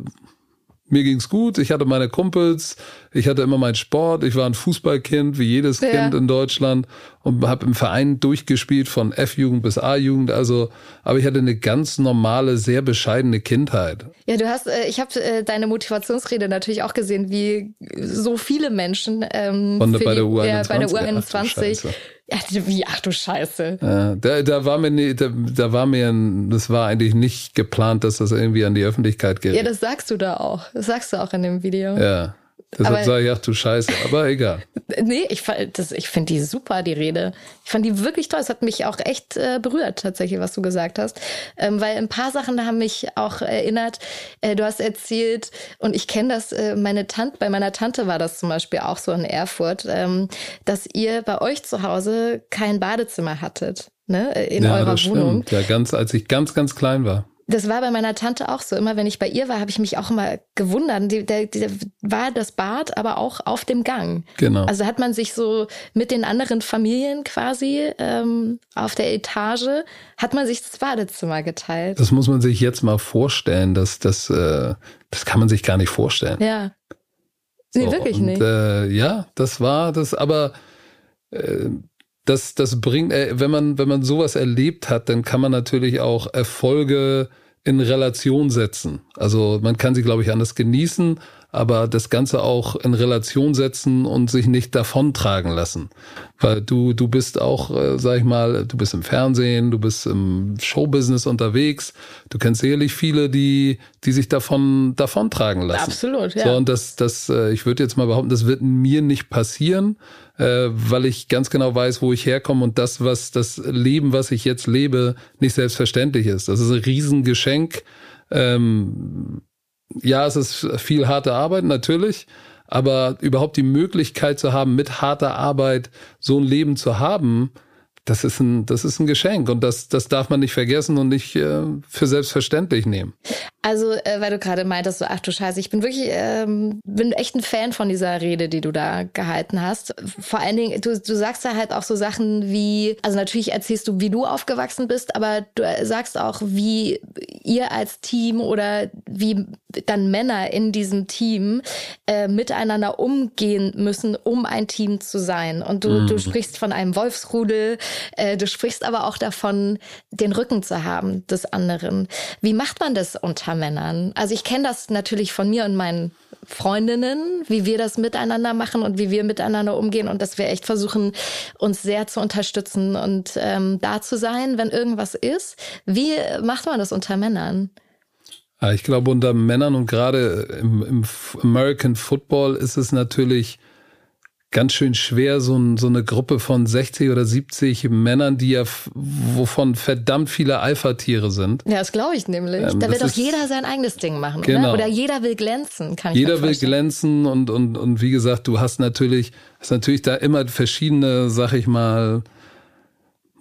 mir ging's gut, ich hatte meine Kumpels, ich hatte immer meinen Sport, ich war ein Fußballkind, wie jedes ja. Kind in Deutschland. Und habe im Verein durchgespielt von F-Jugend bis A-Jugend, also aber ich hatte eine ganz normale, sehr bescheidene Kindheit. Ja, du hast, äh, ich habe äh, deine Motivationsrede natürlich auch gesehen, wie so viele Menschen ähm, Von, bei, der U21, ja, bei der U21 ja, wie, ach du Scheiße. Ja, da, da war mir, da, da war mir, das war eigentlich nicht geplant, dass das irgendwie an die Öffentlichkeit geht. Ja, das sagst du da auch. Das sagst du auch in dem Video. Ja. Deshalb sage ich, ach du Scheiße, aber egal. (laughs) nee, ich, ich finde die super, die Rede. Ich fand die wirklich toll. Es hat mich auch echt äh, berührt, tatsächlich, was du gesagt hast. Ähm, weil ein paar Sachen haben mich auch erinnert. Äh, du hast erzählt, und ich kenne das, äh, meine Tante, bei meiner Tante war das zum Beispiel auch so in Erfurt, ähm, dass ihr bei euch zu Hause kein Badezimmer hattet. Ne, in ja, eurer Wohnung. Ja, ganz, als ich ganz, ganz klein war. Das war bei meiner Tante auch so. Immer wenn ich bei ihr war, habe ich mich auch immer gewundert. Die, der, der war das Bad, aber auch auf dem Gang. Genau. Also hat man sich so mit den anderen Familien quasi ähm, auf der Etage, hat man sich das Badezimmer geteilt. Das muss man sich jetzt mal vorstellen. dass das, äh, das kann man sich gar nicht vorstellen. Ja. Nee, so, wirklich und, nicht. Äh, ja, das war das, aber äh, das, das bringt, äh, wenn man, wenn man sowas erlebt hat, dann kann man natürlich auch Erfolge in Relation setzen. Also man kann sie, glaube ich, anders genießen, aber das Ganze auch in Relation setzen und sich nicht davontragen lassen. Weil du, du bist auch, äh, sag ich mal, du bist im Fernsehen, du bist im Showbusiness unterwegs, du kennst sicherlich viele, die, die sich davon, davontragen lassen. Absolut, ja. So, und das, das, äh, ich würde jetzt mal behaupten, das wird mir nicht passieren, äh, weil ich ganz genau weiß, wo ich herkomme und das, was das Leben, was ich jetzt lebe, nicht selbstverständlich ist. Das ist ein Riesengeschenk. Ähm, ja, es ist viel harte Arbeit, natürlich. Aber überhaupt die Möglichkeit zu haben, mit harter Arbeit so ein Leben zu haben, das ist ein, das ist ein Geschenk und das, das darf man nicht vergessen und nicht äh, für selbstverständlich nehmen. Also, äh, weil du gerade meintest, so, ach du Scheiße, ich bin wirklich, ähm, bin echt ein Fan von dieser Rede, die du da gehalten hast. Vor allen Dingen, du, du sagst da halt auch so Sachen wie, also natürlich erzählst du, wie du aufgewachsen bist, aber du sagst auch, wie ihr als Team oder wie dann Männer in diesem Team äh, miteinander umgehen müssen, um ein Team zu sein. Und du, mhm. du sprichst von einem Wolfsrudel, äh, du sprichst aber auch davon, den Rücken zu haben des anderen. Wie macht man das unter Männern? Also ich kenne das natürlich von mir und meinen Freundinnen, wie wir das miteinander machen und wie wir miteinander umgehen und dass wir echt versuchen, uns sehr zu unterstützen und ähm, da zu sein, wenn irgendwas ist. Wie macht man das unter Männern? Ich glaube, unter Männern und gerade im, im American Football ist es natürlich ganz schön schwer, so, ein, so eine Gruppe von 60 oder 70 Männern, die ja, wovon verdammt viele Alpha-Tiere sind. Ja, das glaube ich nämlich. Ähm, da will doch jeder sein eigenes Ding machen, genau. oder? Oder jeder will glänzen, kann Jeder ich will glänzen und, und, und wie gesagt, du hast natürlich, hast natürlich da immer verschiedene, sag ich mal,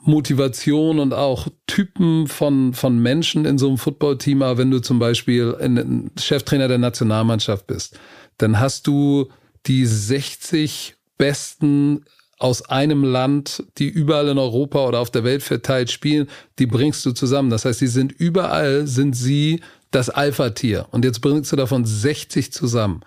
Motivation und auch Typen von, von Menschen in so einem Footballteam. Aber wenn du zum Beispiel ein Cheftrainer der Nationalmannschaft bist, dann hast du die 60 Besten aus einem Land, die überall in Europa oder auf der Welt verteilt spielen, die bringst du zusammen. Das heißt, sie sind überall, sind sie das Alpha-Tier. Und jetzt bringst du davon 60 zusammen.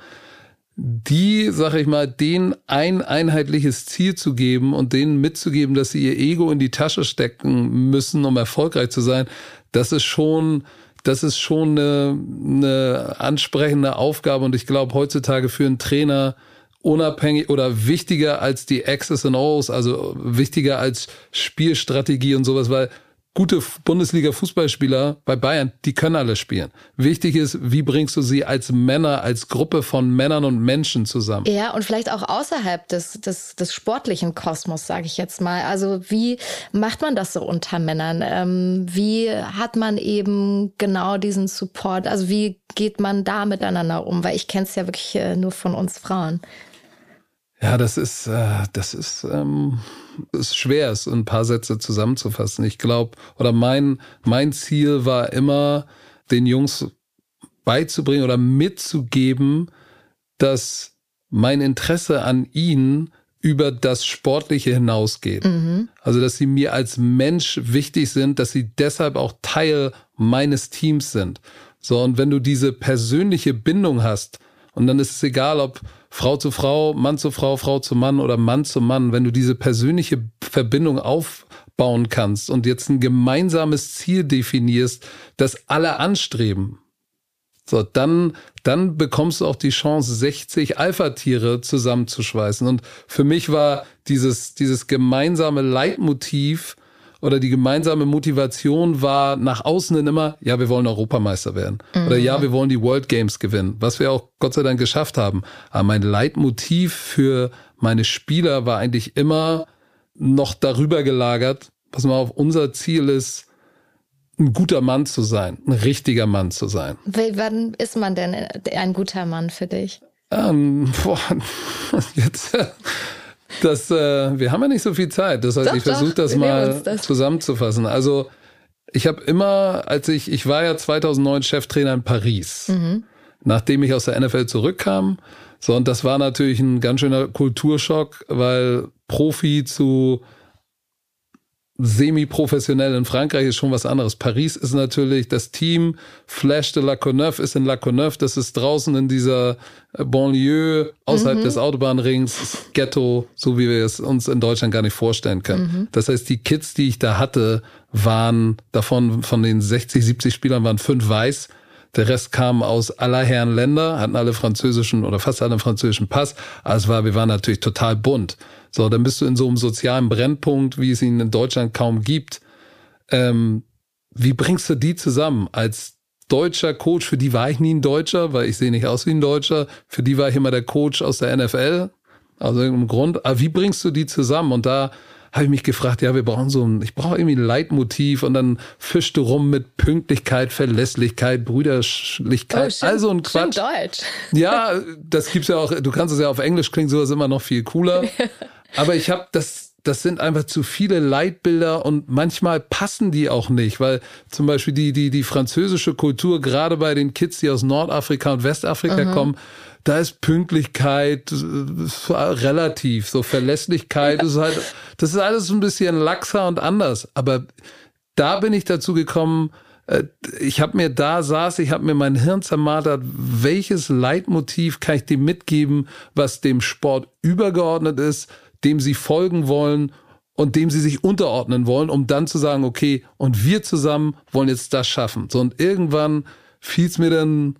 Die, sag ich mal, denen ein einheitliches Ziel zu geben und denen mitzugeben, dass sie ihr Ego in die Tasche stecken müssen, um erfolgreich zu sein, das ist schon, das ist schon eine, eine ansprechende Aufgabe. Und ich glaube, heutzutage für einen Trainer, unabhängig oder wichtiger als die X's and O's, also wichtiger als Spielstrategie und sowas, weil gute Bundesliga-Fußballspieler bei Bayern, die können alle spielen. Wichtig ist, wie bringst du sie als Männer, als Gruppe von Männern und Menschen zusammen? Ja, und vielleicht auch außerhalb des, des, des sportlichen Kosmos, sage ich jetzt mal. Also wie macht man das so unter Männern? Ähm, wie hat man eben genau diesen Support? Also wie geht man da miteinander um? Weil ich kenne es ja wirklich äh, nur von uns Frauen. Ja, das ist, äh, das ist, ähm, ist schwer, es in ein paar Sätze zusammenzufassen. Ich glaube, oder mein, mein Ziel war immer, den Jungs beizubringen oder mitzugeben, dass mein Interesse an ihnen über das Sportliche hinausgeht. Mhm. Also, dass sie mir als Mensch wichtig sind, dass sie deshalb auch Teil meines Teams sind. So, und wenn du diese persönliche Bindung hast, und dann ist es egal, ob Frau zu Frau, Mann zu Frau, Frau zu Mann oder Mann zu Mann, wenn du diese persönliche Verbindung aufbauen kannst und jetzt ein gemeinsames Ziel definierst, das alle anstreben, so, dann, dann bekommst du auch die Chance, 60 Alpha-Tiere zusammenzuschweißen. Und für mich war dieses, dieses gemeinsame Leitmotiv, oder die gemeinsame Motivation war nach außen hin immer, ja, wir wollen Europameister werden. Mhm. Oder ja, wir wollen die World Games gewinnen, was wir auch Gott sei Dank geschafft haben. Aber mein Leitmotiv für meine Spieler war eigentlich immer noch darüber gelagert, was mal auf unser Ziel ist, ein guter Mann zu sein, ein richtiger Mann zu sein. Wann ist man denn ein guter Mann für dich? Ähm, boah, (laughs) jetzt das, äh, wir haben ja nicht so viel Zeit. Das heißt, doch, ich versuche das mal das. zusammenzufassen. Also ich habe immer, als ich, ich war ja 2009 Cheftrainer in Paris, mhm. nachdem ich aus der NFL zurückkam. So, und das war natürlich ein ganz schöner Kulturschock, weil Profi zu semi-professionell in Frankreich ist schon was anderes. Paris ist natürlich das Team, Flash de la Courneuve ist in la Courneuve, das ist draußen in dieser äh, Banlieue, außerhalb mhm. des Autobahnrings, Ghetto, so wie wir es uns in Deutschland gar nicht vorstellen können. Mhm. Das heißt, die Kids, die ich da hatte, waren davon, von den 60, 70 Spielern waren fünf weiß, der Rest kam aus aller Herren Länder, hatten alle französischen oder fast alle französischen Pass. Also war, wir waren natürlich total bunt. So, dann bist du in so einem sozialen Brennpunkt, wie es ihn in Deutschland kaum gibt. Ähm, wie bringst du die zusammen? Als deutscher Coach, für die war ich nie ein Deutscher, weil ich sehe nicht aus wie ein Deutscher. Für die war ich immer der Coach aus der NFL, aus irgendeinem Grund. Aber wie bringst du die zusammen? Und da habe ich mich gefragt, ja, wir brauchen so ein, ich brauche irgendwie ein Leitmotiv und dann fischst du rum mit Pünktlichkeit, Verlässlichkeit, Brüderlichkeit, oh, also ein Quatsch. Deutsch. Ja, (laughs) das gibt's ja auch, du kannst es ja auf Englisch klingt sowas immer noch viel cooler. (laughs) Aber ich habe das das sind einfach zu viele Leitbilder und manchmal passen die auch nicht, weil zum Beispiel die, die, die französische Kultur, gerade bei den Kids, die aus Nordafrika und Westafrika mhm. kommen, da ist Pünktlichkeit äh, relativ, so Verlässlichkeit ist halt, das ist alles ein bisschen laxer und anders. Aber da bin ich dazu gekommen, äh, ich habe mir da saß, ich habe mir mein Hirn zermartert, welches Leitmotiv kann ich dem mitgeben, was dem Sport übergeordnet ist, dem sie folgen wollen und dem sie sich unterordnen wollen, um dann zu sagen, okay, und wir zusammen wollen jetzt das schaffen. So, und irgendwann fiel es mir dann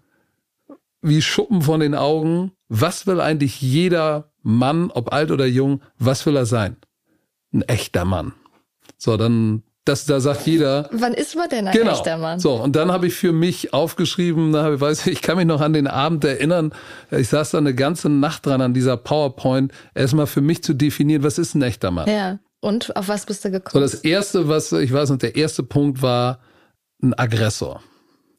wie Schuppen von den Augen, was will eigentlich jeder Mann, ob alt oder jung, was will er sein? Ein echter Mann. So, dann das, da sagt jeder. Wann ist man denn ein genau. echter Mann? So, und dann habe ich für mich aufgeschrieben, da weiß ich, ich kann mich noch an den Abend erinnern, ich saß da eine ganze Nacht dran an dieser PowerPoint, erstmal für mich zu definieren, was ist ein echter Mann? Ja. Und auf was bist du So, gekommen? das erste, was ich weiß, und der erste Punkt war ein Aggressor.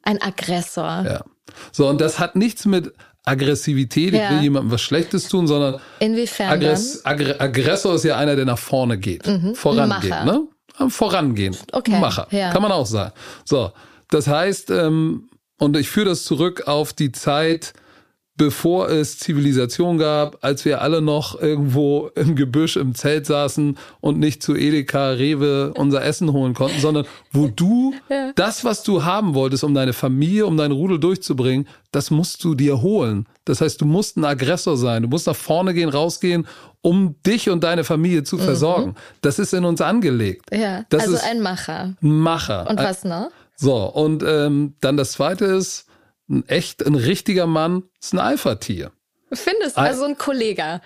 ein Aggressor. Ja. So, und das hat nichts mit Aggressivität, Ja. ich will jemandem was Schlechtes tun, sondern Inwiefern Aggress Aggr Aggressor ist ja einer, der nach vorne geht, vorangeht, Macher. ne? Vorangehen, Okay, Macher, ja. kann man auch sagen. So, das heißt, ähm, und ich führe das zurück auf die Zeit, bevor es Zivilisation gab, als wir alle noch irgendwo im Gebüsch im Zelt saßen und nicht zu Edeka, Rewe unser Essen holen konnten, sondern wo du das, was du haben wolltest, um deine Familie, um deinen Rudel durchzubringen, das musst du dir holen. Das heißt, du musst ein Aggressor sein. Du musst nach vorne gehen, rausgehen, um dich und deine Familie zu versorgen. Das ist in uns angelegt. Ja. Das also ist ein Macher. ein Macher. Und was noch? So, und ähm, dann das zweite ist, ein echt, ein richtiger Mann ist ein Alpha-Tier. Findest du? Also ein Kollege.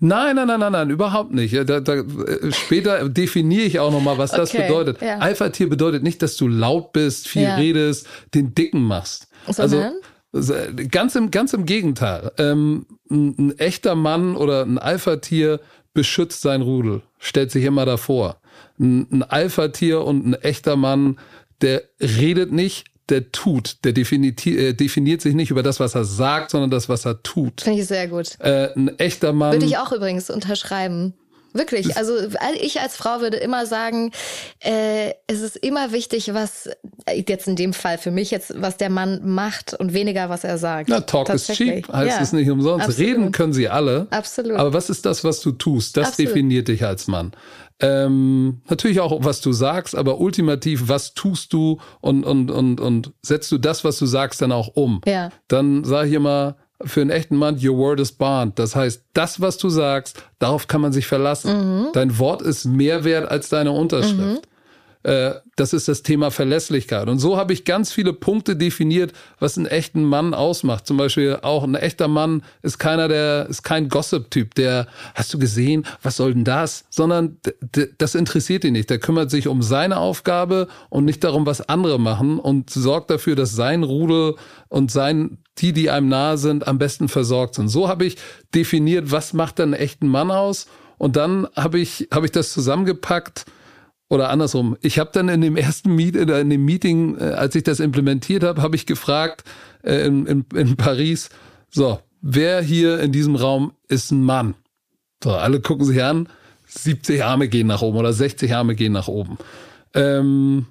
Nein, nein, nein, nein, nein, überhaupt nicht. Da, da, äh, später (laughs) definiere ich auch nochmal, was das Okay, bedeutet. ja. Alpha-Tier bedeutet nicht, dass du laut bist, viel Ja. redest, den Dicken machst. Sondern? Also äh, ganz im, ganz im Gegenteil. Ähm, ein, ein echter Mann oder ein Alpha-Tier beschützt sein Rudel, stellt sich immer davor. Ein, ein Alpha-Tier und ein echter Mann, der redet nicht, der tut. Der definiert, äh, definiert sich nicht über das, was er sagt, sondern das, was er tut. Finde ich sehr gut. Äh, ein echter Mann. Würde ich auch übrigens unterschreiben. Wirklich. Also ich als Frau würde immer sagen, äh, es ist immer wichtig, was äh, jetzt in dem Fall für mich jetzt, was der Mann macht und weniger, was er sagt. Na, talk is cheap, heißt Ja, es nicht umsonst. absolut. Reden können sie alle. Absolut. Aber was ist das, was du tust? Das Absolut. definiert dich als Mann. Ähm, natürlich auch, was du sagst, aber ultimativ, was tust du und, und, und, und setzt du das, was du sagst, dann auch um? Ja. Dann sage ich immer, für einen echten Mann, your word is bond. Das heißt, das, was du sagst, darauf kann man sich verlassen. Mhm. Dein Wort ist mehr wert als deine Unterschrift. Äh, das ist das Thema Verlässlichkeit. Und so habe ich ganz viele Punkte definiert, was einen echten Mann ausmacht. Zum Beispiel auch ein echter Mann ist keiner, der ist kein Gossip-Typ, der, hast du gesehen, was soll denn das? Sondern das interessiert ihn nicht. Der kümmert sich um seine Aufgabe und nicht darum, was andere machen und sorgt dafür, dass sein Rudel und sein, die, die einem nahe sind, am besten versorgt sind. So habe ich definiert, was macht einen echten Mann aus? Und dann habe ich, habe ich das zusammengepackt oder andersrum. Ich habe dann in dem ersten Meet, in dem Meeting, äh, als ich das implementiert habe, habe ich gefragt äh, in, in, in Paris, so, wer hier in diesem Raum ist ein Mann? So, alle gucken sich an, 70 Arme gehen nach oben oder 60 Arme gehen nach oben. Ähm,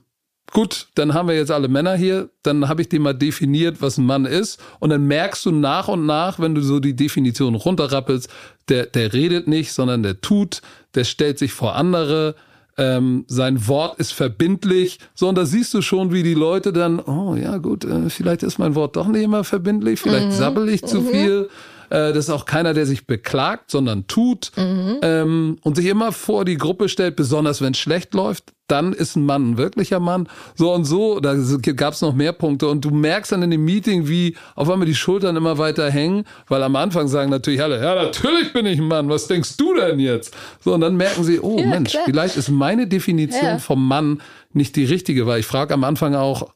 gut, dann haben wir jetzt alle Männer hier, dann habe ich dir mal definiert, was ein Mann ist und dann merkst du nach und nach, wenn du so die Definition runterrappelst, der, der redet nicht, sondern der tut, der stellt sich vor andere, ähm, sein Wort ist verbindlich. So, und da siehst du schon, wie die Leute dann, oh ja gut, äh, vielleicht ist mein Wort doch nicht immer verbindlich, vielleicht sabbel ich zu viel. Äh, das ist auch keiner, der sich beklagt, sondern tut ähm, und sich immer vor die Gruppe stellt, besonders wenn es schlecht läuft. Dann ist ein Mann ein wirklicher Mann. So und so, da gab es noch mehr Punkte. Und du merkst dann in dem Meeting, wie auf einmal die Schultern immer weiter hängen, weil am Anfang sagen natürlich alle, ja, natürlich bin ich ein Mann, was denkst du denn jetzt? So, und dann merken sie, oh Ja, Mensch, klar. vielleicht ist meine Definition Ja. vom Mann nicht die richtige, weil ich frage am Anfang auch,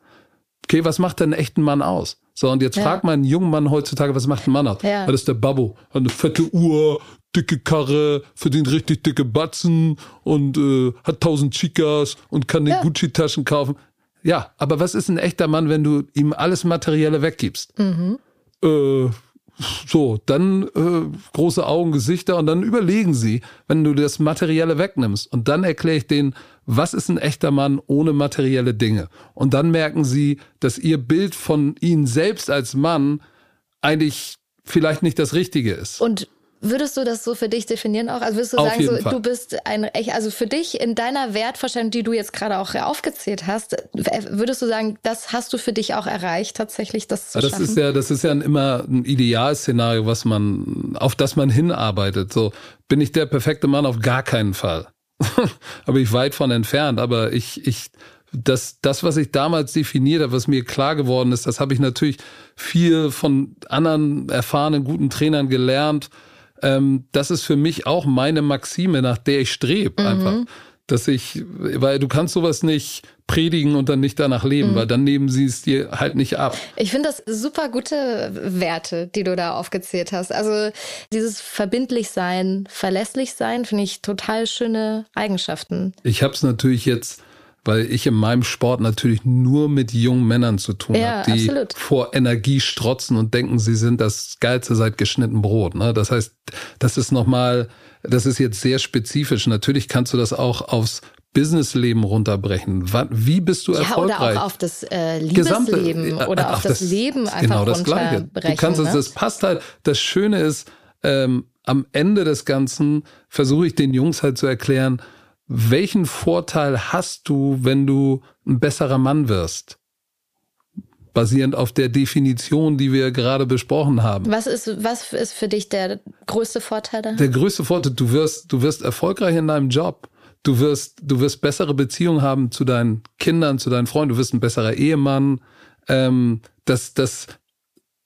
okay, was macht denn einen echten Mann aus? So, und jetzt Ja. fragt man einen jungen Mann heutzutage, was macht ein Mann aus? Ja. Das ist der Babbo. Hat eine fette Uhr, dicke Karre, verdient richtig dicke Batzen und äh, hat tausend Chicas und kann den Ja. Gucci-Taschen kaufen. Ja, aber was ist ein echter Mann, wenn du ihm alles Materielle weggibst? Äh, so, dann äh, große Augen, Gesichter und dann überlegen sie, wenn du das Materielle wegnimmst. Und dann erkläre ich denen, was ist ein echter Mann ohne materielle Dinge. Und dann merken sie, dass ihr Bild von ihnen selbst als Mann eigentlich vielleicht nicht das Richtige ist. Und würdest du das so für dich definieren auch? Also würdest du Auf sagen, so, Fall. du bist ein echt, also für dich in deiner Wertvorstellung, die du jetzt gerade auch aufgezählt hast, würdest du sagen, das hast du für dich auch erreicht, tatsächlich das zu das schaffen? ist ja, das ist ja ein, immer ein Idealszenario, was man, auf das man hinarbeitet. So, bin ich der perfekte Mann? Auf gar keinen Fall. (laughs) aber ich weit von entfernt. Aber ich, ich, das, das, was ich damals definiert habe, was mir klar geworden ist, das habe ich natürlich viel von anderen erfahrenen, guten Trainern gelernt. Ähm, das ist für mich auch meine Maxime, nach der ich strebe. Einfach. dass ich, weil du kannst sowas nicht predigen und dann nicht danach leben, mhm. weil dann nehmen sie es dir halt nicht ab. Ich finde das super gute Werte, die du da aufgezählt hast. Also dieses verbindlich sein, verlässlich sein, finde ich total schöne Eigenschaften. Ich habe es natürlich jetzt weil ich in meinem Sport natürlich nur mit jungen Männern zu tun ja, habe, die absolut. vor Energie strotzen und denken, sie sind das Geilste seit geschnitten Brot. Ne? Das heißt, das ist nochmal, das ist jetzt sehr spezifisch. Natürlich kannst du das auch aufs Businessleben runterbrechen. Wie bist du ja, erfolgreich? Oder auch auf das äh, Liebesleben Gesamte, äh, oder auf das, das, Leben einfach genau das Gleiche. Du kannst ne? es, das passt halt. Das Schöne ist, ähm, am Ende des Ganzen versuche ich den Jungs halt zu erklären, welchen Vorteil hast du, wenn du ein besserer Mann wirst? Basierend auf der Definition, die wir gerade besprochen haben. Was ist, was ist für dich der größte Vorteil da? Der größte Vorteil, du wirst, du wirst erfolgreich in deinem Job. Du wirst, du wirst bessere Beziehungen haben zu deinen Kindern, zu deinen Freunden. Du wirst ein besserer Ehemann. Ähm, das, das,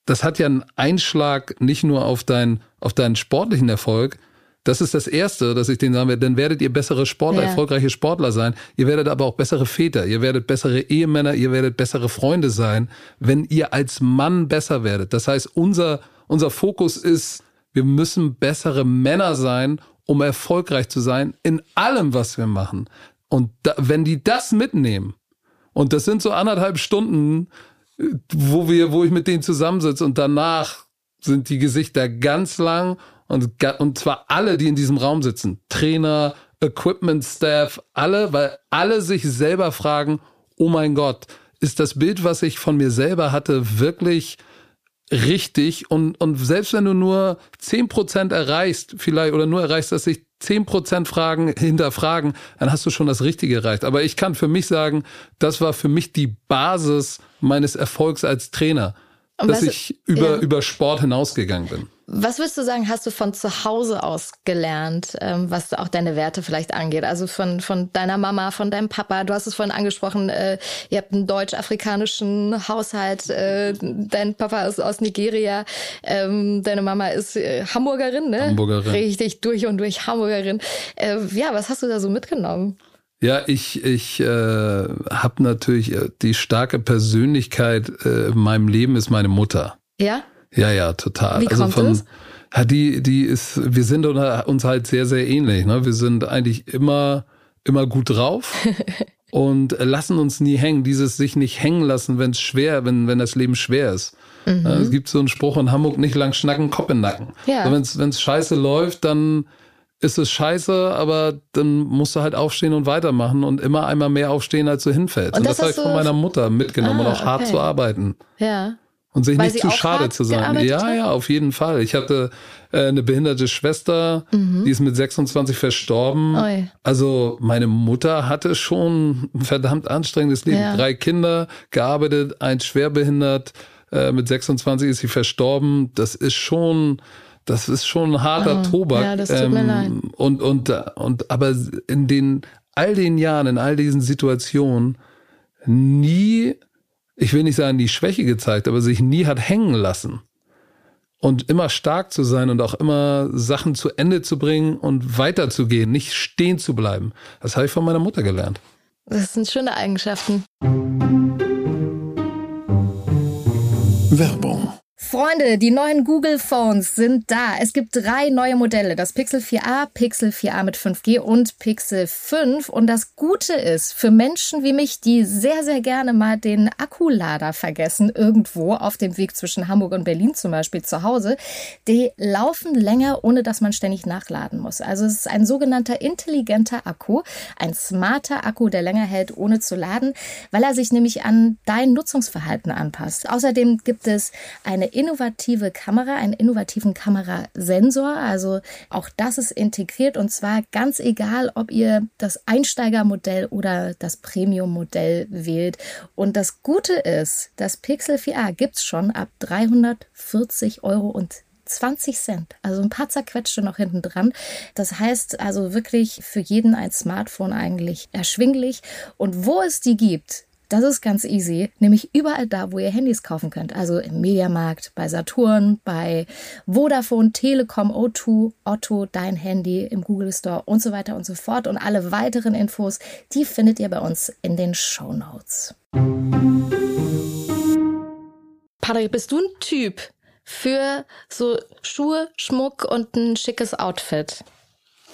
das hat ja einen Einschlag nicht nur auf deinen, auf deinen sportlichen Erfolg, das ist das Erste, dass ich denen sagen werde, dann werdet ihr bessere Sportler, ja. erfolgreiche Sportler sein. Ihr werdet aber auch bessere Väter, ihr werdet bessere Ehemänner, ihr werdet bessere Freunde sein, wenn ihr als Mann besser werdet. Das heißt, unser, unser Fokus ist, wir müssen bessere Männer sein, um erfolgreich zu sein in allem, was wir machen. Und da, wenn die das mitnehmen, und das sind so anderthalb Stunden, wo wir, wo ich mit denen zusammensitze und danach sind die Gesichter ganz lang und, und zwar alle, die in diesem Raum sitzen. Trainer, Equipment Staff, alle, weil alle sich selber fragen, oh mein Gott, ist das Bild, was ich von mir selber hatte, wirklich richtig? Und, und selbst wenn du nur zehn Prozent erreichst, vielleicht, oder nur erreichst, dass sich zehn Prozent Fragen hinterfragen, dann hast du schon das Richtige erreicht. Aber ich kann für mich sagen, das war für mich die Basis meines Erfolgs als Trainer, dass ich über, ja. über Sport hinausgegangen bin. Was würdest du sagen, hast du von zu Hause aus gelernt, ähm, was auch deine Werte vielleicht angeht? Also von, von deiner Mama, von deinem Papa. Du hast es vorhin angesprochen, äh, ihr habt einen deutsch-afrikanischen Haushalt. Äh, dein Papa ist aus Nigeria. Ähm, deine Mama ist äh, Hamburgerin, ne? Hamburgerin. Richtig durch und durch Hamburgerin. Ja, was hast du da so mitgenommen? Ja, ich, ich äh, habe natürlich die starke Persönlichkeit äh, in meinem Leben ist meine Mutter. Ja? Ja, ja, total. Wie also kommt von, es? Ja, die, die ist, wir sind uns halt sehr, sehr ähnlich. Ne? Wir sind eigentlich immer, immer gut drauf (laughs) und lassen uns nie hängen. Dieses sich nicht hängen lassen, wenn es schwer, wenn, wenn das Leben schwer ist. Mhm. Es gibt so einen Spruch in Hamburg, nicht lang schnacken, Kopf in Nacken. Ja. Also wenn es scheiße läuft, dann ist es scheiße, aber dann musst du halt aufstehen und weitermachen und immer einmal mehr aufstehen, als du hinfällst. Und, und das, das habe ich von meiner Mutter mitgenommen ah, und auch okay. hart zu arbeiten. Ja. Und sich Weil nicht zu schade zu sein. Ja, hat? ja, auf jeden Fall. Ich hatte äh, eine behinderte Schwester, mhm. die ist mit 26 verstorben. Oi. Also meine Mutter hatte schon ein verdammt anstrengendes Leben. Ja. Drei Kinder, gearbeitet, eins schwerbehindert. Äh, mit 26 ist sie verstorben. Das ist schon, das ist schon ein harter oh, Tobak. Ja, das tut ähm, mir leid. Und, und, und, aber in den, all den Jahren, in all diesen Situationen nie ich will nicht sagen, die Schwäche gezeigt, aber sich nie hat hängen lassen. Und immer stark zu sein und auch immer Sachen zu Ende zu bringen und weiterzugehen, nicht stehen zu bleiben. Das habe ich von meiner Mutter gelernt. Das sind schöne Eigenschaften. Werbung Freunde, die neuen Google Phones sind da. Es gibt drei neue Modelle. Das Pixel 4a, Pixel 4a mit 5G und Pixel 5. Und das Gute ist, für Menschen wie mich, die sehr, sehr gerne mal den Akkulader vergessen, irgendwo auf dem Weg zwischen Hamburg und Berlin zum Beispiel zu Hause, die laufen länger, ohne dass man ständig nachladen muss. Also es ist ein sogenannter intelligenter Akku, ein smarter Akku, der länger hält, ohne zu laden, weil er sich nämlich an dein Nutzungsverhalten anpasst. Außerdem gibt es eine innovative Kamera, einen innovativen Kamerasensor. Also auch das ist integriert und zwar ganz egal, ob ihr das Einsteigermodell oder das Premium-Modell wählt. Und das Gute ist, das Pixel 4a gibt es schon ab 340 Euro und 20 Cent, also ein paar zerquetschte noch hinten dran. Das heißt also wirklich für jeden ein Smartphone eigentlich erschwinglich. Und wo es die gibt, Das ist ganz easy, nämlich überall da, wo ihr Handys kaufen könnt. Also im Mediamarkt, bei Saturn, bei Vodafone, Telekom, O2, Otto, dein Handy, im Google Store und so weiter und so fort. Und alle weiteren Infos, die findet ihr bei uns in den Show Notes. Patrick, bist du ein Typ für so Schuhe, Schmuck und ein schickes Outfit?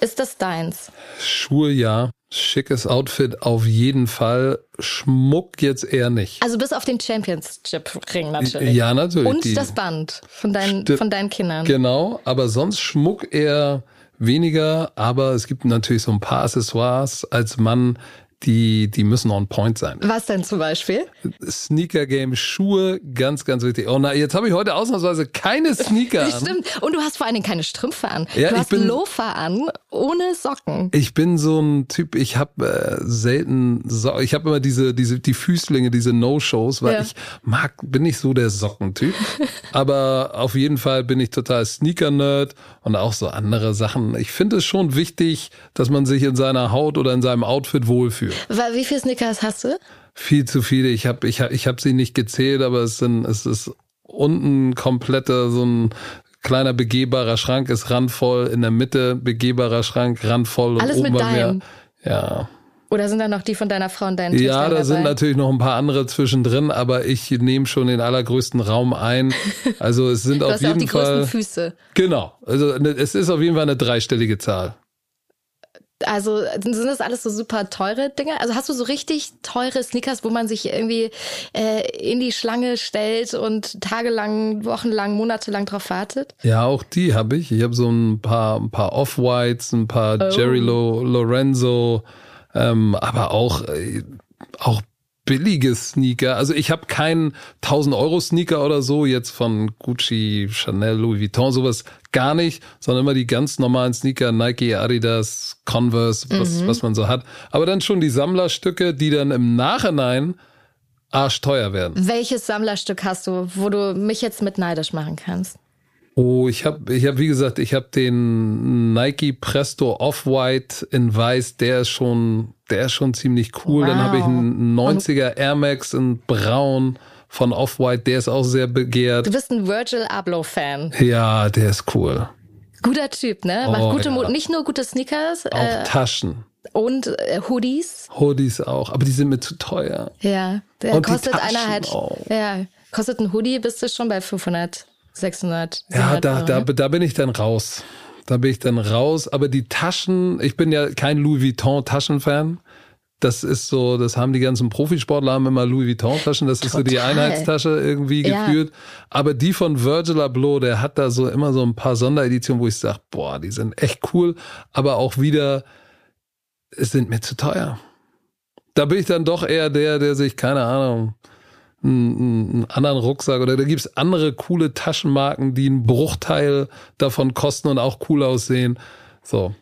Ist das deins? Schuhe ja. Schickes Outfit auf jeden Fall. Schmuck jetzt eher nicht. Also bis auf den Championship-Ring natürlich. Ja, natürlich. Und das Band von deinen, von deinen Kindern. Genau, aber sonst Schmuck eher weniger. Aber es gibt natürlich so ein paar Accessoires als Mann, die, die müssen on point sein. Was denn zum Beispiel? Sneaker Game, Schuhe, ganz, ganz wichtig. Oh na, jetzt habe ich heute ausnahmsweise keine Sneaker (laughs) an. Stimmt. Und du hast vor allen Dingen keine Strümpfe an. Ja, du hast bin, Loafer an, ohne Socken. Ich bin so ein Typ, ich habe äh, selten so ich habe immer diese, diese, die Füßlinge, diese No-Shows, weil ja. ich mag, bin nicht so der Sockentyp. (laughs) aber auf jeden Fall bin ich total Sneaker-Nerd und auch so andere Sachen. Ich finde es schon wichtig, dass man sich in seiner Haut oder in seinem Outfit wohlfühlt für. Wie viele Snickers hast du? Viel zu viele. Ich habe ich hab, ich hab sie nicht gezählt, aber es sind es ist unten kompletter so ein kleiner begehbarer Schrank ist randvoll, in der Mitte begehbarer Schrank randvoll Alles und oben mit deinem. Ja. Oder sind da noch die von deiner Frau und deinen Töchtern Ja, da dabei? sind natürlich noch ein paar andere zwischendrin, aber ich nehme schon den allergrößten Raum ein. Also es sind du auf hast jeden auch die Fall größten Füße. Genau, also es ist auf jeden Fall eine dreistellige Zahl. Also sind das alles so super teure Dinge? Also hast du so richtig teure Sneakers, wo man sich irgendwie äh, in die Schlange stellt und tagelang, wochenlang, monatelang drauf wartet? Ja, auch die habe ich. Ich habe so ein paar, ein paar Off-Whites, ein paar oh. Jerry Lo, Lorenzo, ähm, aber auch äh, auch billige Sneaker. Also ich habe keinen 1000 Euro Sneaker oder so jetzt von Gucci, Chanel, Louis Vuitton, sowas gar nicht, sondern immer die ganz normalen Sneaker, Nike, Adidas, Converse, was, mhm. was man so hat. Aber dann schon die Sammlerstücke, die dann im Nachhinein arschteuer werden. Welches Sammlerstück hast du, wo du mich jetzt mit neidisch machen kannst? Oh, ich habe, ich habe, wie gesagt, ich habe den Nike Presto Off-White in Weiß, der ist schon, der ist schon ziemlich cool. Wow. Dann habe ich einen 90er Air Max in Braun von Off-White, der ist auch sehr begehrt. Du bist ein Virgil Abloh-Fan. Ja, der ist cool. Guter Typ, ne? Macht oh, gute ja. nicht nur gute Sneakers. Auch äh, Taschen. Und äh, Hoodies. Hoodies auch, aber die sind mir zu teuer. Ja, der und kostet einer halt. Auch. Ja, kostet ein Hoodie, bist du schon bei 500. 600. Ja, da, da, da bin ich dann raus. Da bin ich dann raus. Aber die Taschen, ich bin ja kein Louis Vuitton Taschenfan. Das ist so, das haben die ganzen Profisportler haben immer Louis Vuitton Taschen. Das Total. ist so die Einheitstasche irgendwie ja. geführt. Aber die von Virgil Abloh, der hat da so immer so ein paar Sondereditionen, wo ich sage, boah, die sind echt cool. Aber auch wieder, es sind mir zu teuer. Da bin ich dann doch eher der, der sich, keine Ahnung, einen, anderen Rucksack oder da gibt's andere coole Taschenmarken, die einen Bruchteil davon kosten und auch cool aussehen. So.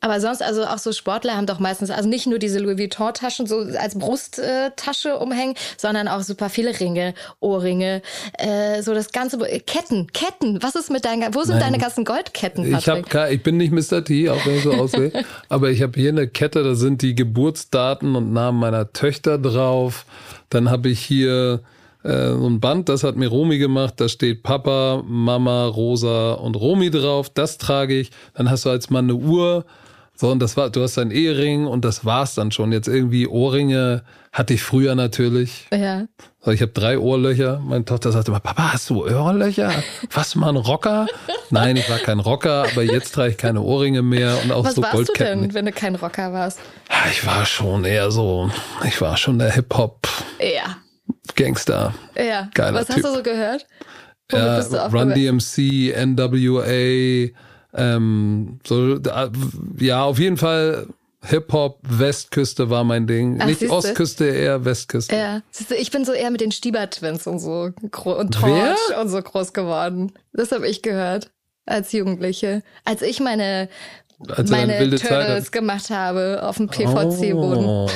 Aber sonst, also auch so Sportler haben doch meistens, also nicht nur diese Louis Vuitton-Taschen so als Brusttasche umhängen, sondern auch super viele Ringe, Ohrringe, äh, so das ganze Ketten, Ketten. Was ist mit deinen, wo sind Nein. deine ganzen Goldketten? Patrick? Ich habe, ich bin nicht Mr. T, auch wenn ich so aussehe, (laughs) aber ich habe hier eine Kette, da sind die Geburtsdaten und Namen meiner Töchter drauf. Dann habe ich hier äh, so ein Band, das hat mir Romi gemacht. Da steht Papa, Mama, Rosa und Romi drauf. Das trage ich. Dann hast du als Mann eine Uhr. So, und das war, du hast einen Ehering und das war's dann schon. Jetzt irgendwie Ohrringe hatte ich früher natürlich. Ja. So, ich habe drei Ohrlöcher. Meine Tochter sagte immer, Papa, hast du Ohrlöcher? Was, mal ein Rocker? Nein, ich war kein Rocker, aber jetzt trage ich keine Ohrringe mehr und auch Was so warst Goldketten. du denn, wenn du kein Rocker warst? Ich war schon eher so, ich war schon der Hip-Hop. Ja. Gangster. Ja. Geiler Was typ. hast du so gehört? Ja, Run DMC, NWA, ähm, so, ja, auf jeden Fall Hip-Hop, Westküste war mein Ding. Ach, Nicht siehste? Ostküste, eher Westküste. Ja, siehste, ich bin so eher mit den Stieber-Twins und so und Torch und so groß geworden. Das habe ich gehört als Jugendliche. Als ich meine als meine Turtles gemacht habe auf dem PVC-Boden. Oh.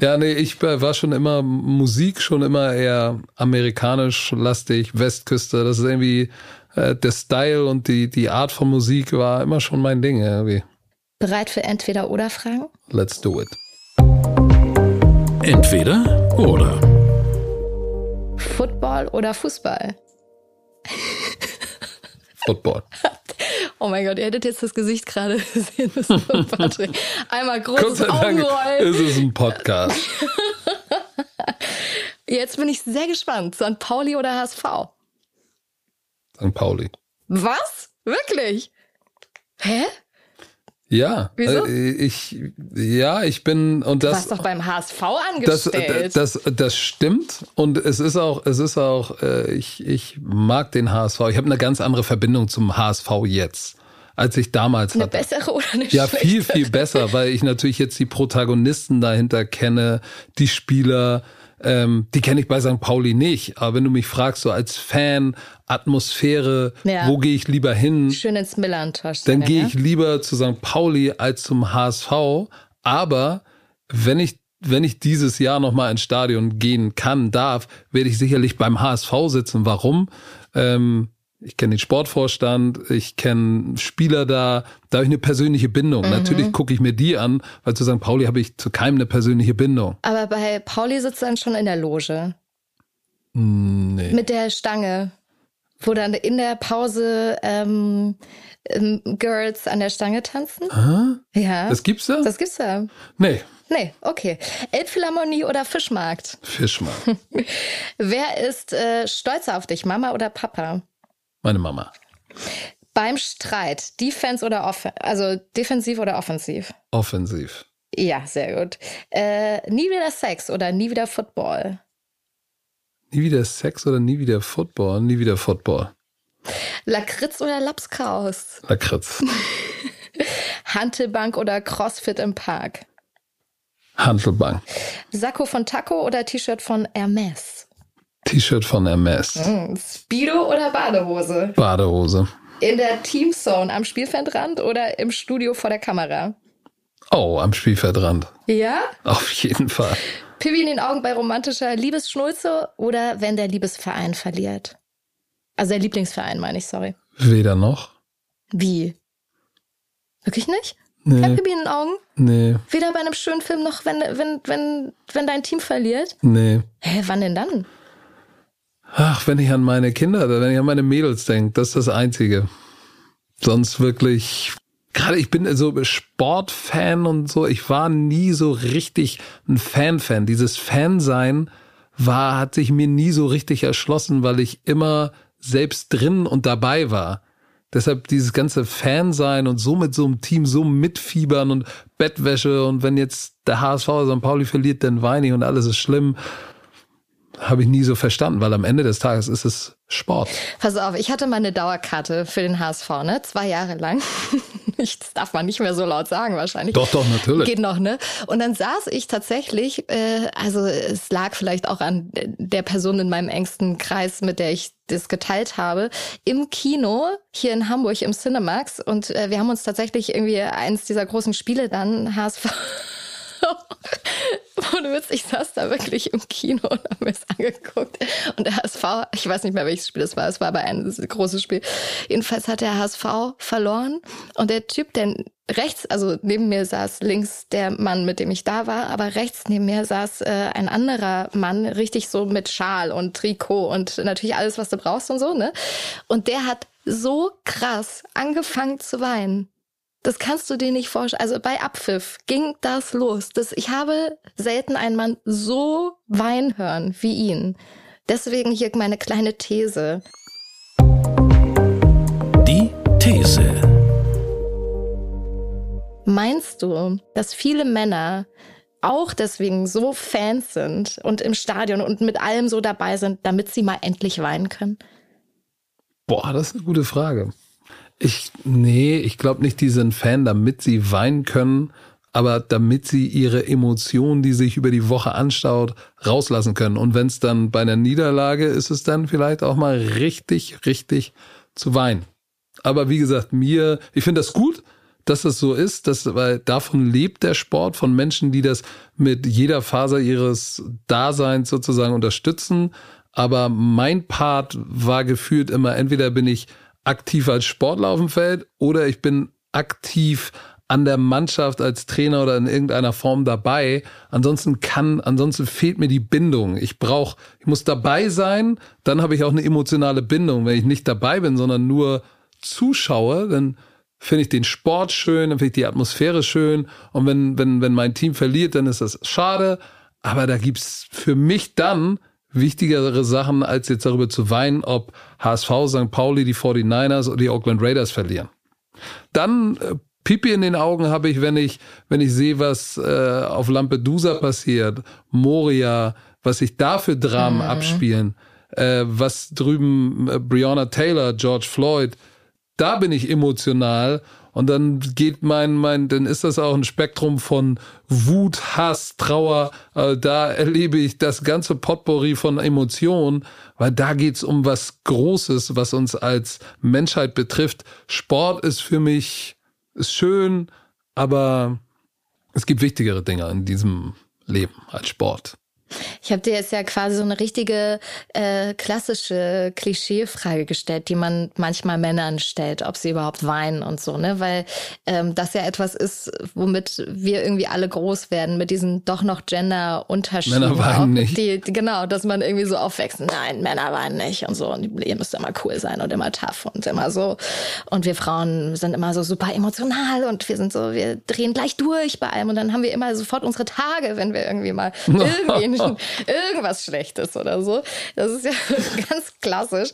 ja, nee, ich war schon immer Musik, schon immer eher amerikanisch lastig, Westküste. Das ist irgendwie äh, der Style und die, die Art von Musik war immer schon mein Ding irgendwie. Bereit für Entweder-Oder-Fragen? Let's do it. Entweder oder Football oder Fußball? Football. (laughs) Oh mein Gott, ihr hättet jetzt das Gesicht gerade (laughs) sehen müssen von Patrick. Einmal großes Augenrollen. ist es ein Podcast. (laughs) Jetzt bin ich sehr gespannt. St. Pauli oder HSV? St. Pauli. Was? Wirklich? Hä? Ja, Wieso? äh, ich, ja, ich bin und Du das, warst doch beim HSV das, angestellt. das, das stimmt und es ist auch, es ist auch, äh, ich, ich mag den HSV. Ich habe eine ganz andere Verbindung zum HSV jetzt, als ich damals eine hatte. bessere oder eine Ja, schlechte? viel, viel besser, weil ich natürlich jetzt die Protagonisten dahinter kenne, die Spieler, ähm, die kenne ich bei St. Pauli nicht. Aber wenn du mich fragst, so als Fan, Atmosphäre, Ja. wo gehe ich lieber hin, Schön ins Millern-Tosch. dann gehe ja? ich lieber zu St. Pauli als zum HSV. Aber wenn ich wenn ich dieses Jahr noch mal ins Stadion gehen kann, darf, werde ich sicherlich beim HSV sitzen. Warum? Ähm, ich kenne den Sportvorstand, ich kenne Spieler da, da habe ich eine persönliche Bindung. Natürlich gucke ich mir die an, weil zu St. Pauli habe ich zu keinem eine persönliche Bindung. Aber bei Pauli sitzt dann schon in der Loge. Nee. Mit der Stange. Wo dann in der Pause ähm, ähm, Girls an der Stange tanzen. Ah, Ja. das gibt's da? das gibt's da. nee, Nee, okay. Elbphilharmonie oder Fischmarkt? Fischmann. (laughs) Wer ist äh, stolzer auf dich, Mama oder Papa? Meine Mama. Beim Streit, Defense oder Off also defensiv oder offensiv? Offensiv. Ja, sehr gut. Äh, nie wieder Sex oder nie wieder Football? Nie wieder Sex oder nie wieder Football? Nie wieder Football. Lakritz oder Lapskaus? Lakritz. (laughs) Hantelbank oder Crossfit im Park? Handelbank. Sakko von Taco oder T-Shirt von Hermes? T-Shirt von Hermes. Hm, Speedo oder Badehose? Badehose. In der Teamzone am Spielfeldrand oder im Studio vor der Kamera? Oh, am Spielfeldrand. Ja? Auf jeden Fall. Pipi in den Augen bei romantischer Liebesschnulze oder wenn der Liebesverein verliert? Also der Lieblingsverein, meine ich, sorry. Weder noch. Wie? Wirklich nicht? Kein Nee, Pipi in den Augen? nee, Weder bei einem schönen Film noch, wenn, wenn, wenn, wenn dein Team verliert? nee. Hä, wann denn dann? Ach, wenn ich an meine Kinder, wenn ich an meine Mädels denke, das ist das Einzige. Sonst wirklich, gerade ich bin so Sportfan und so, ich war nie so richtig ein Fan-Fan. Dieses Fansein war, hat sich mir nie so richtig erschlossen, weil ich immer selbst drin und dabei war. Deshalb dieses ganze Fansein und so mit so einem Team so mitfiebern und Bettwäsche und wenn jetzt der HSV St. Pauli verliert, dann weine ich und alles ist schlimm. Habe ich nie so verstanden, weil am Ende des Tages ist es Sport. Pass auf, ich hatte mal eine Dauerkarte für den HSV, ne? Zwei Jahre lang. (laughs) Ich, das darf man nicht mehr so laut sagen wahrscheinlich. Doch, doch, natürlich. Geht noch, ne? Und dann saß ich tatsächlich, äh, also es lag vielleicht auch an der Person in meinem engsten Kreis, mit der ich das geteilt habe, im Kino hier in Hamburg im Cinemax und äh, wir haben uns tatsächlich irgendwie eins dieser großen Spiele dann HSV Witz, ich saß da wirklich im Kino und habe mir das angeguckt. Und der HSV, ich weiß nicht mehr, welches Spiel das war, es war aber ein großes Spiel. Jedenfalls hat der HSV verloren und der Typ, der rechts, also neben mir saß links der Mann, mit dem ich da war, aber rechts neben mir saß äh, ein anderer Mann, richtig so mit Schal und Trikot und natürlich alles, was du brauchst und so, ne? Und der hat so krass angefangen zu weinen. Das kannst du dir nicht vorstellen. Also bei Abpfiff ging das los. Das, ich habe selten einen Mann so weinen hören wie ihn. Deswegen hier meine kleine These. Die These. Meinst du, dass viele Männer auch deswegen so Fans sind und im Stadion und mit allem so dabei sind, damit sie mal endlich weinen können? Boah, das ist eine gute Frage. Ich, nee, ich glaube nicht, die sind Fan, damit sie weinen können, aber damit sie ihre Emotionen, die sich über die Woche anstaut, rauslassen können. Und wenn es dann bei einer Niederlage ist, es dann vielleicht auch mal richtig, richtig zu weinen. Aber wie gesagt, mir, ich finde das gut, dass das so ist, dass, weil davon lebt der Sport von Menschen, die das mit jeder Faser ihres Daseins sozusagen unterstützen. Aber mein Part war gefühlt immer, entweder bin ich aktiv als Sportler auf dem Feld oder ich bin aktiv an der Mannschaft als Trainer oder in irgendeiner Form dabei. Ansonsten kann, ansonsten fehlt mir die Bindung. Ich brauche, ich muss dabei sein, dann habe ich auch eine emotionale Bindung. Wenn ich nicht dabei bin, sondern nur zuschaue, dann finde ich den Sport schön, dann finde ich die Atmosphäre schön. Und wenn, wenn, wenn mein Team verliert, dann ist das schade. Aber da gibt's für mich dann wichtigere Sachen, als jetzt darüber zu weinen, ob HSV, St. Pauli, die 49ers oder die Oakland Raiders verlieren. Dann äh, Pipi in den Augen habe ich, wenn ich, wenn ich sehe, was äh, auf Lampedusa passiert, Moria, was sich da für Dramen mhm. abspielen, äh, was drüben äh, Breonna Taylor, George Floyd, da bin ich emotional und dann geht mein, mein, dann ist das auch ein Spektrum von Wut, Hass, Trauer. Äh, da erlebe ich das ganze Potpourri von Emotionen, weil da geht's um was Großes, was uns als Menschheit betrifft. Sport ist für mich, ist schön, aber es gibt wichtigere Dinge in diesem Leben als Sport. Ich habe dir jetzt ja quasi so eine richtige äh, klassische Klischeefrage gestellt, die man manchmal Männern stellt, ob sie überhaupt weinen und so, ne? Weil ähm, das ja etwas ist, womit wir irgendwie alle groß werden, mit diesen doch noch Gender-Unterschieden. Männer weinen auch, nicht. Die, genau, dass man irgendwie so aufwächst, nein, Männer weinen nicht und so. Und ihr müsst immer cool sein und immer tough und immer so. Und wir Frauen sind immer so super emotional und wir sind so, wir drehen gleich durch bei allem und dann haben wir immer sofort unsere Tage, wenn wir irgendwie mal (laughs) irgendwie irgendwas Schlechtes oder so. Das ist ja (laughs) ganz klassisch.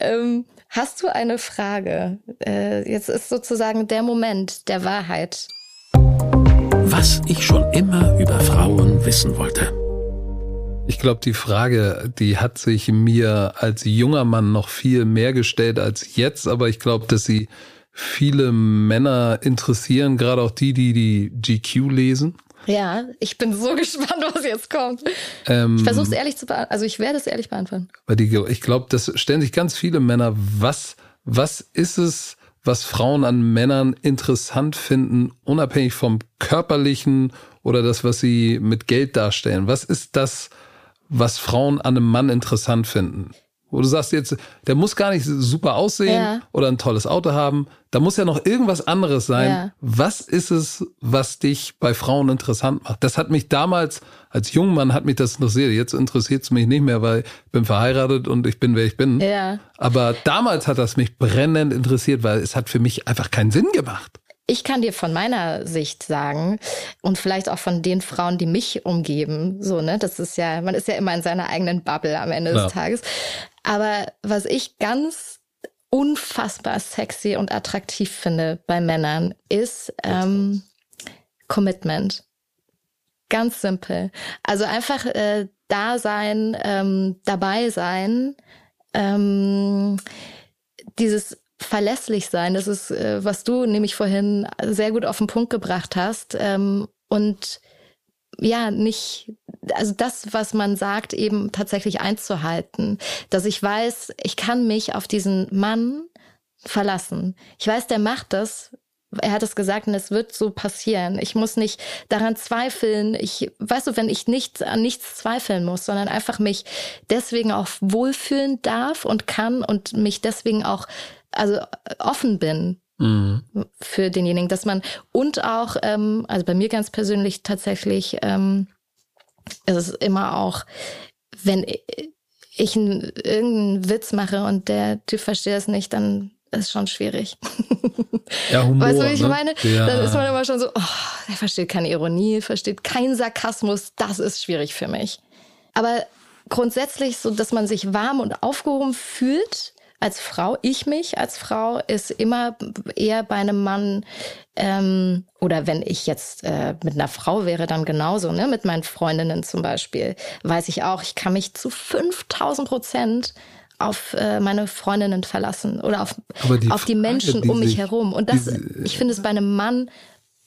Ähm, hast du eine Frage? Äh, jetzt ist sozusagen der Moment der Wahrheit. Was ich schon immer über Frauen wissen wollte. Ich glaube, die Frage, die hat sich mir als junger Mann noch viel mehr gestellt als jetzt, aber ich glaube, dass sie viele Männer interessieren, gerade auch die, die die GQ lesen. Ja, ich bin so (laughs) gespannt, was jetzt kommt. Ähm, ich versuche es ehrlich zu beantworten. Also ich werde es ehrlich beantworten. Weil die, ich glaube, das stellen sich ganz viele Männer. Was, was ist es, was Frauen an Männern interessant finden, unabhängig vom körperlichen oder das, was sie mit Geld darstellen? Was ist das, was Frauen an einem Mann interessant finden? Wo du sagst jetzt, der muss gar nicht super aussehen ja. oder ein tolles Auto haben. Da muss ja noch irgendwas anderes sein. Ja. Was ist es, was dich bei Frauen interessant macht? Das hat mich damals, als Jungmann hat mich das interessiert. Jetzt interessiert es mich nicht mehr, weil ich bin verheiratet und ich bin, wer ich bin. Ja. Aber damals hat das mich brennend interessiert, weil es hat für mich einfach keinen Sinn gemacht. Ich kann dir von meiner Sicht sagen und vielleicht auch von den Frauen, die mich umgeben, so, ne, das ist ja, man ist ja immer in seiner eigenen Bubble am Ende ja. des Tages. Aber was ich ganz unfassbar sexy und attraktiv finde bei Männern ist ähm, Commitment. Ganz simpel. Also einfach äh, da sein, ähm, dabei sein, ähm, dieses verlässlich sein, das ist, äh, was du nämlich vorhin sehr gut auf den Punkt gebracht hast. Ähm, und ja, nicht, also das, was man sagt, eben tatsächlich einzuhalten. Dass ich weiß, ich kann mich auf diesen Mann verlassen. Ich weiß, der macht das. Er hat es gesagt und es wird so passieren. Ich muss nicht daran zweifeln. Ich, weißt du, wenn ich nicht an nichts zweifeln muss, sondern einfach mich deswegen auch wohlfühlen darf und kann und mich deswegen auch also offen bin mhm. für denjenigen, dass man und auch, ähm, also bei mir ganz persönlich tatsächlich, ähm, ist es immer auch, wenn ich einen, irgendeinen Witz mache und der Typ versteht es nicht, dann ist schon schwierig. (laughs) Ja, Humor, weißt du, wie ich ne? meine? Ja. Dann ist man immer schon so, oh, er versteht keine Ironie, versteht keinen Sarkasmus, das ist schwierig für mich. Aber grundsätzlich so, dass man sich warm und aufgehoben fühlt, als Frau, ich mich als Frau, ist immer eher bei einem Mann, ähm, oder wenn ich jetzt äh, mit einer Frau wäre, dann genauso, ne? mit meinen Freundinnen zum Beispiel, weiß ich auch, ich kann mich zu 5000 Prozent auf äh, meine Freundinnen verlassen oder auf die, auf die Menschen die um mich sich, herum. Und das, die, ich finde es bei einem Mann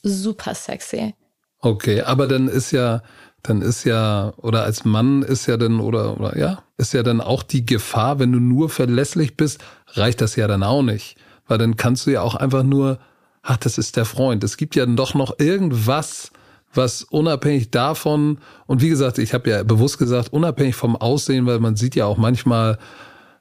super sexy. Okay, aber dann ist ja, dann ist ja, oder als Mann ist ja dann, oder, oder ja, ist ja dann auch die Gefahr, wenn du nur verlässlich bist, reicht das ja dann auch nicht. Weil dann kannst du ja auch einfach nur, ach, das ist der Freund. Es gibt ja dann doch noch irgendwas, was unabhängig davon, und wie gesagt, ich habe ja bewusst gesagt, unabhängig vom Aussehen, weil man sieht ja auch manchmal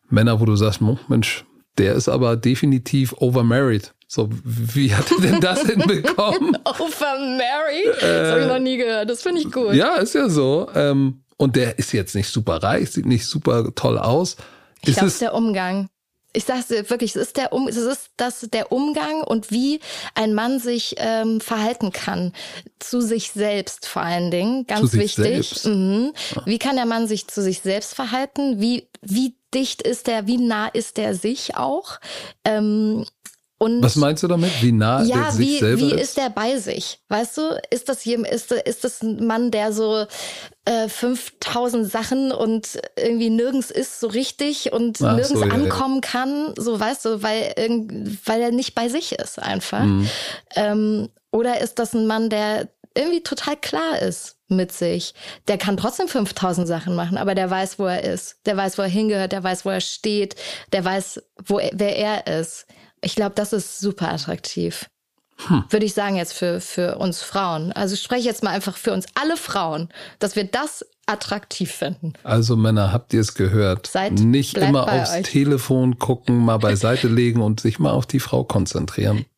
Männer, wo du sagst, Mensch, der ist aber definitiv overmarried. So, wie hat er denn das (laughs) hinbekommen? Over Mary? Das habe ich noch nie gehört. Das finde ich gut. Ja, ist ja so. Ähm, und der ist jetzt nicht super reich, sieht nicht super toll aus. Ich glaube, es ist der Umgang. Ich sag's dir wirklich, es ist der um, es ist das der Umgang und wie ein Mann sich ähm, verhalten kann zu sich selbst vor allen Dingen, ganz zu wichtig. Mhm. Wie kann der Mann sich zu sich selbst verhalten? Wie wie dicht ist er? Wie nah ist er sich auch? Ähm, und Was meinst du damit? Wie nah ja, der sich wie, selber wie ist? ist er bei sich? Weißt du, ist das hier, ist, ist das ein Mann, der so äh, 5000 Sachen und irgendwie nirgends ist so richtig und Ach nirgends so, ja, ja. ankommen kann, so weißt du, weil, weil er nicht bei sich ist einfach. Mhm. Ähm, oder ist das ein Mann, der irgendwie total klar ist mit sich. Der kann trotzdem 5000 Sachen machen, aber der weiß, wo er ist. Der weiß, wo er hingehört, der weiß, wo er steht, der weiß, wo er, wer er ist. Ich glaube, das ist super attraktiv. Würde ich sagen jetzt für, für uns Frauen. Also ich spreche jetzt mal einfach für uns alle Frauen, dass wir das attraktiv finden. Also Männer, habt ihr es gehört? Seid- Nicht immer aufs euch. Telefon gucken, mal beiseite legen und sich mal auf die Frau konzentrieren. (laughs)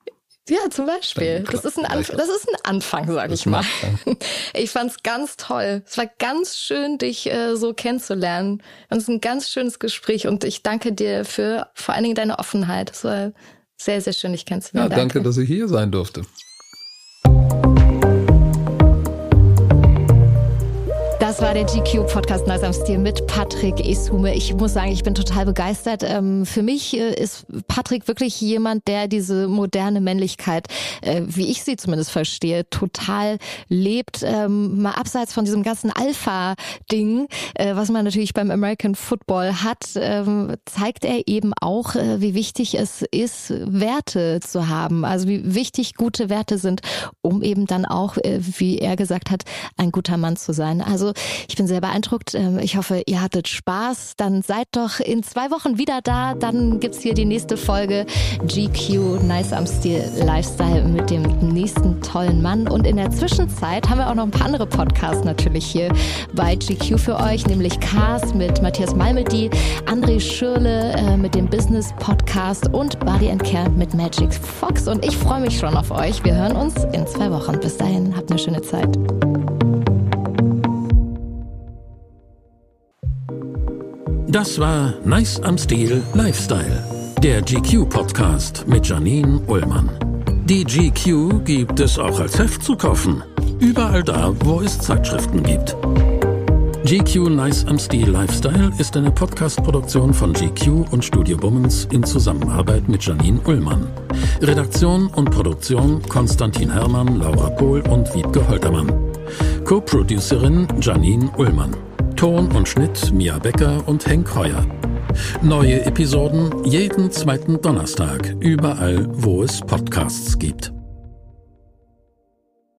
Ja, zum Beispiel. Das ist ein, Anf das ist ein Anfang, sag ich mal. (laughs) Ich fand's ganz toll. Es war ganz schön, dich äh, so kennenzulernen. Und es ist ein ganz schönes Gespräch und ich danke dir für vor allen Dingen deine Offenheit. Es war sehr, sehr schön, dich Ja, kennenzulernen. danke, dass ich hier sein durfte. Das war der GQ-Podcast Nice am Stil mit Patrick Esume. Ich muss sagen, ich bin total begeistert. Ähm, für mich äh, ist Patrick wirklich jemand, der diese moderne Männlichkeit, äh, wie ich sie zumindest verstehe, total lebt. Ähm, mal abseits von diesem ganzen Alpha-Ding, äh, was man natürlich beim American Football hat, ähm, zeigt er eben auch, wie wichtig es ist, Werte zu haben. Also wie wichtig gute Werte sind, um eben dann auch, wie er gesagt hat, ein guter Mann zu sein. Also ich bin sehr beeindruckt. Ähm, Ich hoffe, ihr hattet Spaß. Dann seid doch in zwei Wochen wieder da. Dann gibt's hier die nächste Folge GQ Nice am Stil Lifestyle mit dem nächsten tollen Mann. Und in der Zwischenzeit haben wir auch noch ein paar andere Podcasts natürlich hier bei GQ für euch, nämlich Cars mit Matthias Malmedy, André Schürle äh, mit dem Business Podcast und Body and Care mit Magic Fox. Und ich freue mich schon auf euch. Wir hören uns in zwei Wochen. Bis dahin, habt eine schöne Zeit. Das war Nice am Stil Lifestyle, der GQ-Podcast mit Janine Ullmann. Die GQ gibt es auch als Heft zu kaufen. Überall da, wo es Zeitschriften gibt. GQ Nice am Stil Lifestyle ist eine Podcast-Produktion von GQ und Studio Bummens in Zusammenarbeit mit Janine Ullmann. Redaktion und Produktion Konstantin Herrmann, Laura Pohl und Wiebke Holtermann. Co-Producerin Janine Ullmann. Ton und Schnitt Mia Becker und Henk Heuer. Neue Episoden jeden zweiten Donnerstag, überall, wo es Podcasts gibt.